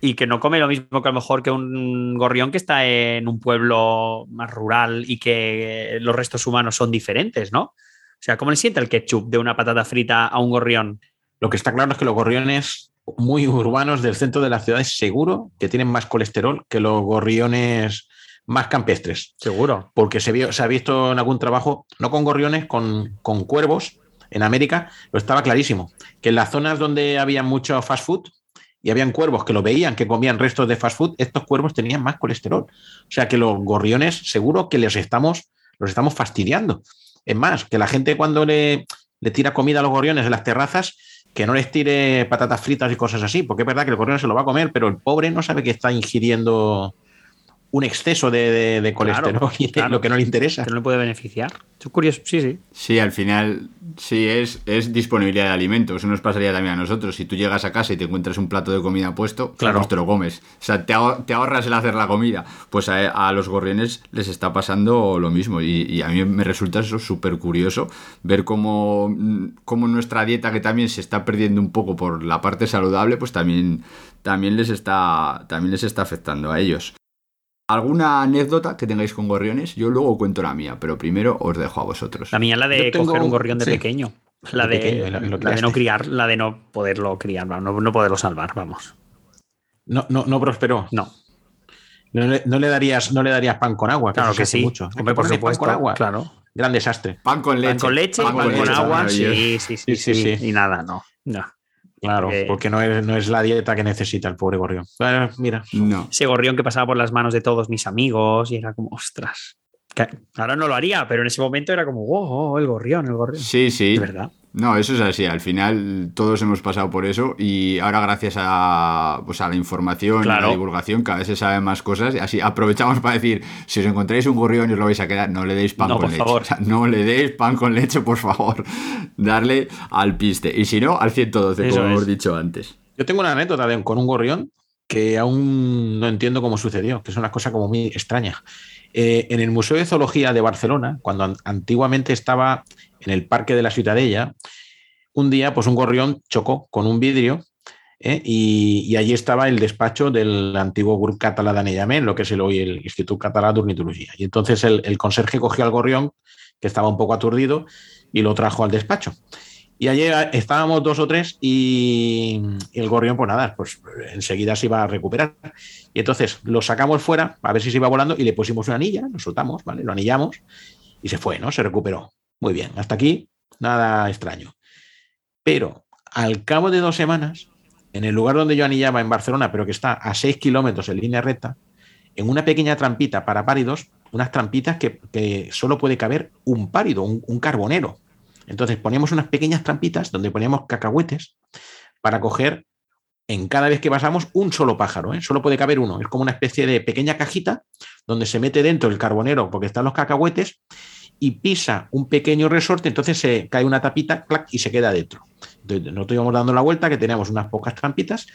Y que no come lo mismo que a lo mejor que un gorrión que está en un pueblo más rural y que los restos humanos son diferentes, ¿no? O sea, ¿cómo le sienta el ketchup de una patata frita a un gorrión? Lo que está claro es que los gorriones muy urbanos del centro de la ciudad es seguro que tienen más colesterol que los gorriones más campestres. Seguro. Porque se, se ha visto en algún trabajo, no con gorriones, con, con cuervos en América, lo estaba clarísimo. Que en las zonas donde había mucho fast food y habían cuervos que lo veían, que comían restos de fast food, estos cuervos tenían más colesterol. O sea que los gorriones seguro que les estamos, los estamos fastidiando. Es más, que la gente cuando le, le tira comida a los gorriones en las terrazas, que no les tire patatas fritas y cosas así, porque es verdad que el gorrión se lo va a comer, pero el pobre no sabe que está ingiriendo un exceso de, colesterol y lo que no le interesa. Que no le puede beneficiar. Es curioso, sí, sí. Sí, al final, sí, es, es disponibilidad de alimentos. Eso nos pasaría también a nosotros. Si tú llegas a casa y te encuentras un plato de comida puesto, claro, pues te lo comes. O sea, te, ahorras el hacer la comida. Pues a, los gorriones les está pasando lo mismo. Y, a mí me resulta eso súper curioso ver cómo, cómo nuestra dieta, que también se está perdiendo un poco por la parte saludable, pues también, también, les, está, también les está afectando a ellos. ¿Alguna anécdota que tengáis con gorriones? Yo luego cuento la mía, pero primero os dejo a vosotros. La mía es la de coger un gorrión de pequeño. La de, no criar, la de no poderlo criar, no, no poderlo salvar, vamos. No, no, no prosperó. No. No le, darías, no le darías pan con agua. Claro que sí. Mucho. por supuesto. Pan con agua. Claro. Gran desastre. Pan con leche. Pan con leche, pan, con, agua. sí sí sí, sí, Y nada, no. no. Claro, eh, porque no es, no es, la dieta que necesita el pobre gorrión. mira. No. Ese gorrión que pasaba por las manos de todos mis amigos y era como, ostras. ahora no lo haría, pero en ese momento era como, wow, el gorrión, el gorrión. Sí, sí. De verdad. No, eso es así. Al final todos hemos pasado por eso y ahora gracias a, pues a la información y a la divulgación cada vez se saben más cosas. Y así aprovechamos para decir, si os encontráis un gorrión y os lo vais a quedar, no le deis pan con leche. no le deis pan con leche, por favor. Darle al piste. Y si no, al 112, como hemos dicho antes. Yo tengo una anécdota con un gorrión que aún no entiendo cómo sucedió, que es una cosa como muy extraña. Eh, en el Museo de Zoología de Barcelona, cuando antiguamente estaba en el Parque de la Ciutadella, un día pues un gorrión chocó con un vidrio ¿eh? y, allí estaba el despacho del antiguo Grupo Català d'Anellament, lo que es el hoy el Instituto Català d'Ornitología. Y entonces el, conserje cogió al gorrión, que estaba un poco aturdido, y lo trajo al despacho. Y allí estábamos dos o tres y, el gorrión, pues nada, pues enseguida se iba a recuperar. Y entonces lo sacamos fuera a ver si se iba volando y le pusimos una anilla, lo soltamos, ¿vale? Lo anillamos y se fue, ¿no? Se recuperó. Muy bien, hasta aquí nada extraño. Pero al cabo de dos semanas, en el lugar donde yo anillaba en Barcelona, pero que está a seis kilómetros en línea recta, en una pequeña trampita para páridos, unas trampitas que, solo puede caber un párido, un carbonero. Entonces poníamos unas pequeñas trampitas donde poníamos cacahuetes para coger en cada vez que pasamos un solo pájaro, ¿eh? solo puede caber uno. Es como una especie de pequeña cajita donde se mete dentro el carbonero porque están los cacahuetes y pisa un pequeño resorte, entonces se cae una tapita clac, y se queda dentro. Entonces, nosotros íbamos dando la vuelta, que teníamos unas pocas trampitas,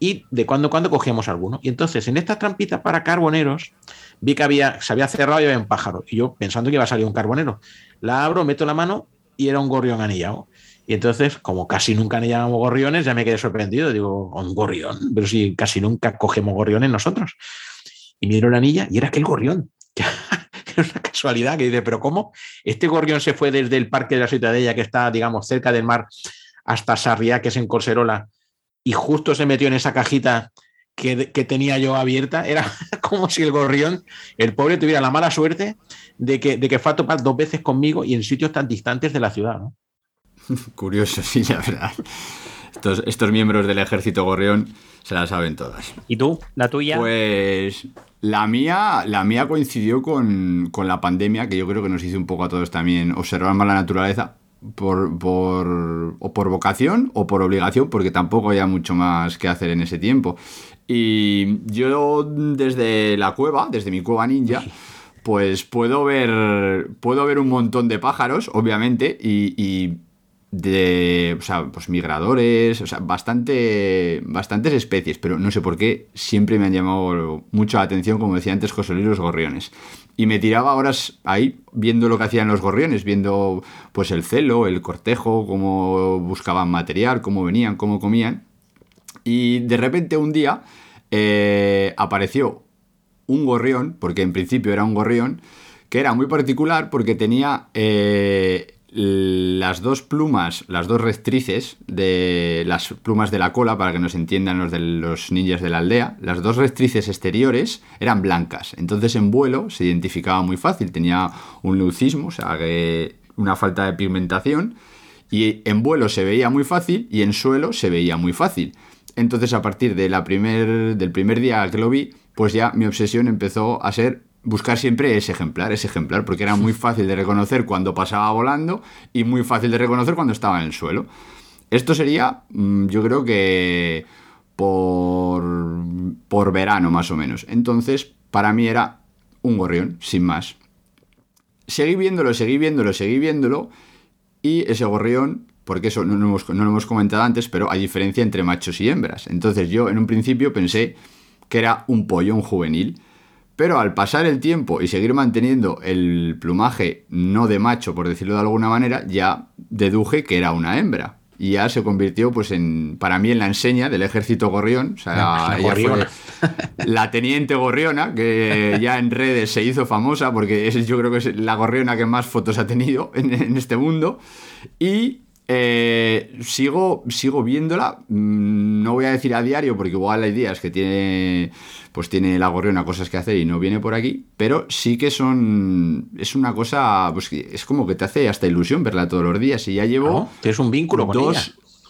y de cuando en cuando cogíamos alguno. Y entonces, en estas trampitas para carboneros, vi que había, se había cerrado y había un pájaro. Y yo pensando que iba a salir un carbonero. La abro, meto la mano y era un gorrión anillado. Y entonces, como casi nunca anillábamos gorriones, ya me quedé sorprendido. Digo, un gorrión, pero si casi nunca cogemos gorriones nosotros. Y miro la anilla y era aquel gorrión. Era una casualidad que dice, pero ¿cómo? Este gorrión se fue desde el Parque de la Ciutadella, que está, digamos, cerca del mar, hasta Sarriá, que es en Corserola, y justo se metió en esa cajita que, tenía yo abierta. Era como si el gorrión, el pobre, tuviera la mala suerte de que, de que fue a topar dos veces conmigo y en sitios tan distantes de la ciudad. ¿no? Curioso, sí, la verdad. Estos, estos miembros del ejército gorrión se la saben todas. ¿Y tú? ¿La tuya? Pues la mía, la mía coincidió con, la pandemia, que yo creo que nos hizo un poco a todos también observar más la naturaleza, por, por, o por vocación o por obligación, porque tampoco había mucho más que hacer en ese tiempo. Y yo desde la cueva, desde mi cueva ninja, pues puedo ver, puedo ver un montón de pájaros, obviamente, y de, o sea, pues migradores, o sea, bastante, bastantes especies, pero no sé por qué siempre me han llamado mucho la atención, como decía antes, José Luis, los gorriones. Y me tiraba horas ahí viendo lo que hacían los gorriones, viendo pues el celo, el cortejo, cómo buscaban material, cómo venían, cómo comían. Y de repente un día eh, apareció un gorrión, porque en principio era un gorrión, que era muy particular porque tenía eh, las dos plumas, las dos rectrices de las plumas de la cola, para que nos entiendan los de los ninjas de la aldea, las dos rectrices exteriores eran blancas. Entonces en vuelo se identificaba muy fácil, tenía un lucismo, o sea, una falta de pigmentación, y en vuelo se veía muy fácil y en suelo se veía muy fácil. Entonces a partir de la primer, del primer día que lo vi, pues ya mi obsesión empezó a ser buscar siempre ese ejemplar, ese ejemplar, porque era muy fácil de reconocer cuando pasaba volando y muy fácil de reconocer cuando estaba en el suelo. Esto sería, mm, yo creo que por, por verano más o menos. Entonces, para mí era un gorrión, sin más. Seguí viéndolo, seguí viéndolo, seguí viéndolo y ese gorrión porque eso no, hemos, no, lo hemos comentado antes, pero hay diferencia entre machos y hembras. Entonces yo en un principio pensé que era un pollo, un juvenil, pero al pasar el tiempo y seguir manteniendo el plumaje no de macho, por decirlo de alguna manera, ya deduje que era una hembra. Y ya se convirtió, pues, en, para mí, en la enseña del ejército gorrión. O sea, ella fue la teniente gorriona, que ya en redes se hizo famosa, porque es, yo creo que es la gorriona que más fotos ha tenido en, en este mundo. Y eh, sigo, sigo viéndola. Mm, no voy a decir a diario, porque igual hay días que tiene. Pues tiene la gorriona cosas que hacer y no viene por aquí. Pero sí que son. Es una cosa. Pues es como que te hace hasta ilusión verla todos los días. Y ya llevo. es un vínculo con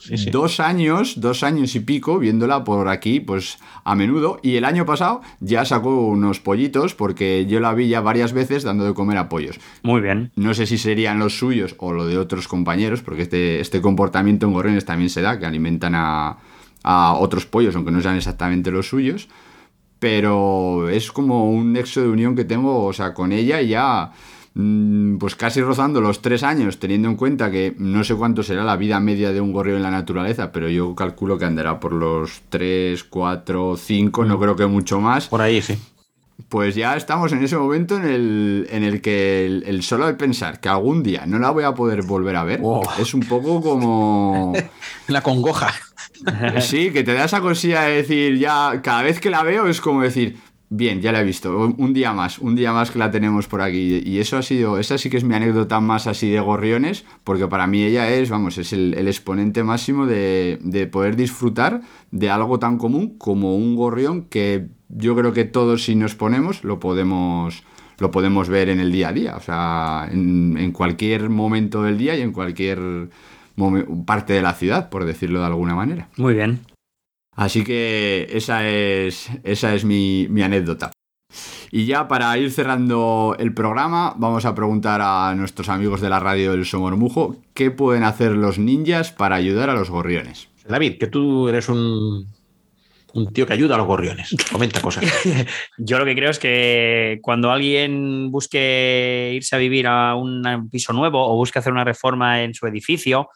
dos, Dos años, dos años y pico viéndola por aquí, pues a menudo. Y el año pasado ya sacó unos pollitos porque yo la vi ya varias veces dando de comer a pollos. Muy bien. No sé si serían los suyos o lo de otros compañeros, porque este, este comportamiento en gorriones también se da, que alimentan a, a otros pollos, aunque no sean exactamente los suyos. Pero es como un nexo de unión que tengo, o sea, con ella y ya pues casi rozando los tres años, teniendo en cuenta que no sé cuánto será la vida media de un gorrión en la naturaleza, pero yo calculo que andará por los tres, cuatro, cinco, no mm. creo que mucho más. Por ahí, sí. Pues ya estamos en ese momento en el, en el que el, solo de pensar que algún día no la voy a poder volver a ver es un poco como... la congoja. Sí, que te da esa cosilla de decir, ya cada vez que la veo es como decir, Bien, ya la he visto. Un día más, un día más que la tenemos por aquí. Y eso ha sido, esa sí que es mi anécdota más así de gorriones, porque para mí ella es, vamos, es el, exponente máximo de, de, poder disfrutar de algo tan común como un gorrión que yo creo que todos si nos ponemos lo podemos, lo podemos ver en el día a día. O sea, en, en cualquier momento del día y en cualquier parte de la ciudad, por decirlo de alguna manera. Muy bien. Así que esa es, esa es mi, anécdota. Y ya para ir cerrando el programa, vamos a preguntar a nuestros amigos de la radio del Somormujo qué pueden hacer los ninjas para ayudar a los gorriones. David, que tú eres un, un tío que ayuda a los gorriones. Comenta cosas. Yo lo que creo es que cuando alguien busque irse a vivir a un piso nuevo o busque hacer una reforma en su edificio,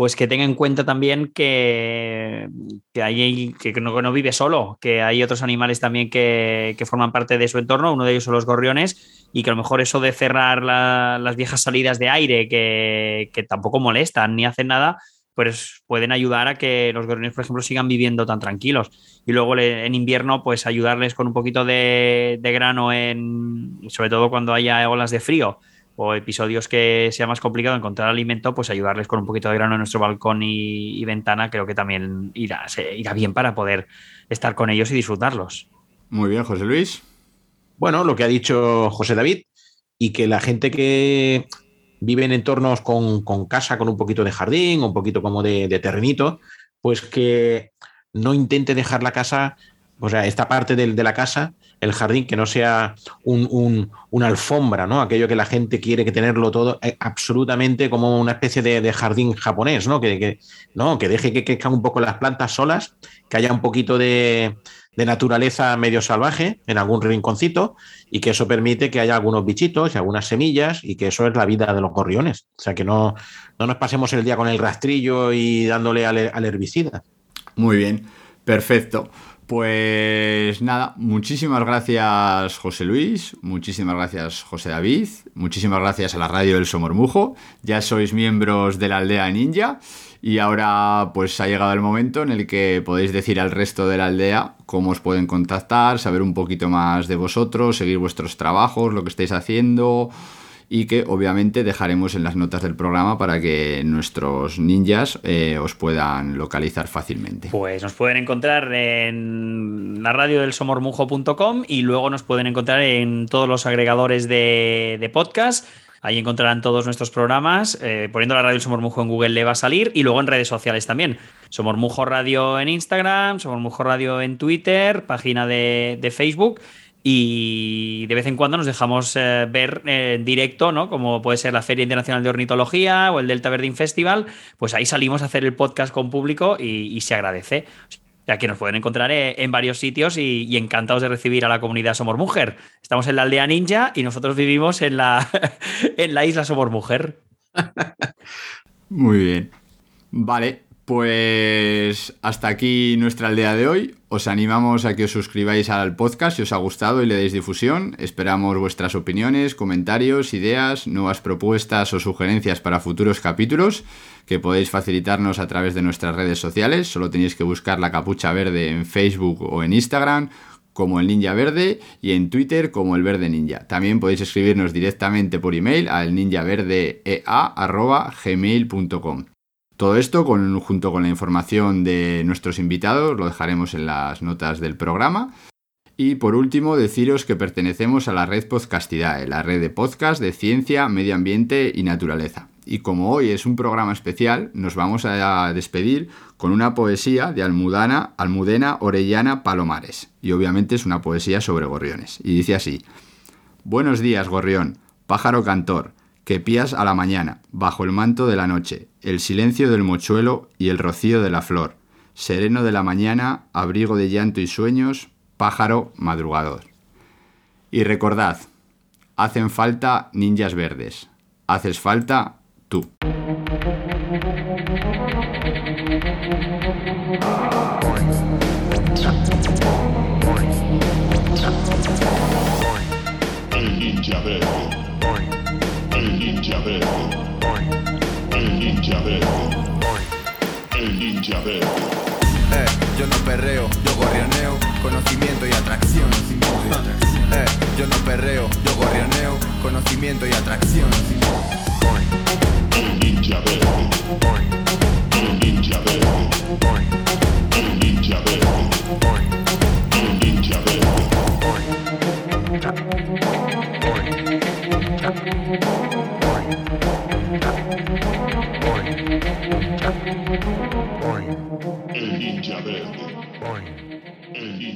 pues que tenga en cuenta también que, que, hay, que, no, vive solo, que hay otros animales también que, forman parte de su entorno, uno de ellos son los gorriones, y que a lo mejor eso de cerrar la, las viejas salidas de aire, que, tampoco molestan ni hacen nada, pues pueden ayudar a que los gorriones, por ejemplo, sigan viviendo tan tranquilos. Y luego en invierno, pues ayudarles con un poquito de, de grano, en, sobre todo cuando haya olas de frío o episodios que sea más complicado encontrar alimento, pues ayudarles con un poquito de grano en nuestro balcón y, ventana, creo que también irá, irá bien para poder estar con ellos y disfrutarlos. Muy bien, José Luis. Bueno, lo que ha dicho José David, y que la gente que vive en entornos con, casa, con un poquito de jardín, un poquito como de, de terrenito, pues que no intente dejar la casa, o sea, esta parte de, de la casa el jardín, que no sea un, una alfombra, ¿no? Aquello que la gente quiere que tenerlo todo eh, absolutamente como una especie de, jardín japonés, ¿no? Que, ¿no? que deje que crezcan un poco las plantas solas, que haya un poquito de, naturaleza medio salvaje en algún rinconcito y que eso permite que haya algunos bichitos y algunas semillas y que eso es la vida de los gorriones. O sea, que no, no nos pasemos el día con el rastrillo y dándole al herbicida. Muy bien, perfecto. Pues nada, muchísimas gracias José Luis, muchísimas gracias José David, muchísimas gracias a la radio del Somormujo, ya sois miembros de la aldea ninja y ahora pues ha llegado el momento en el que podéis decir al resto de la aldea cómo os pueden contactar, saber un poquito más de vosotros, seguir vuestros trabajos, lo que estáis haciendo, y que obviamente dejaremos en las notas del programa para que nuestros ninjas eh, os puedan localizar fácilmente. Pues nos pueden encontrar en la radio del y luego nos pueden encontrar en todos los agregadores de, podcast. Ahí encontrarán todos nuestros programas. Eh, poniendo la radio del Somormujo en Google le va a salir y luego en redes sociales también. Somormujo Radio en Instagram, Somormujo Radio en Twitter, página de, de Facebook y de vez en cuando nos dejamos eh, ver en directo, ¿no? Como puede ser la Feria Internacional de Ornitología o el Delta Verding Festival, pues ahí salimos a hacer el podcast con público y, se agradece. Ya que nos pueden encontrar eh, en varios sitios y, encantados de recibir a la comunidad Somos Mujer. Estamos en la aldea ninja y nosotros vivimos en la, en la isla Somos Mujer. Muy bien. Vale, pues hasta aquí nuestra aldea de hoy. Os animamos a que os suscribáis al podcast si os ha gustado y le deis difusión. Esperamos vuestras opiniones, comentarios, ideas, nuevas propuestas o sugerencias para futuros capítulos que podéis facilitarnos a través de nuestras redes sociales. Solo tenéis que buscar la capucha verde en Facebook o en Instagram como el Ninja Verde y en Twitter como el Verde Ninja. También podéis escribirnos directamente por email al ninjaverdeea.gmail.com. Todo esto junto con la información de nuestros invitados lo dejaremos en las notas del programa. Y por último, deciros que pertenecemos a la red Podcastidae, la red de podcast de ciencia, medio ambiente y naturaleza. Y como hoy es un programa especial, nos vamos a despedir con una poesía de Almudana, Almudena Orellana Palomares. Y obviamente es una poesía sobre gorriones. Y dice así: Buenos días, gorrión, pájaro cantor que pías a la mañana, bajo el manto de la noche, el silencio del mochuelo y el rocío de la flor, sereno de la mañana, abrigo de llanto y sueños, pájaro madrugador. Y recordad, hacen falta ninjas verdes, haces falta tú. Eh, yo no perreo, yo gorrioneo, conocimiento y atracción. Eh, yo no perreo, yo gorrioneo, conocimiento y atracción. El ninja verde. El ninja verde. El ninja verde.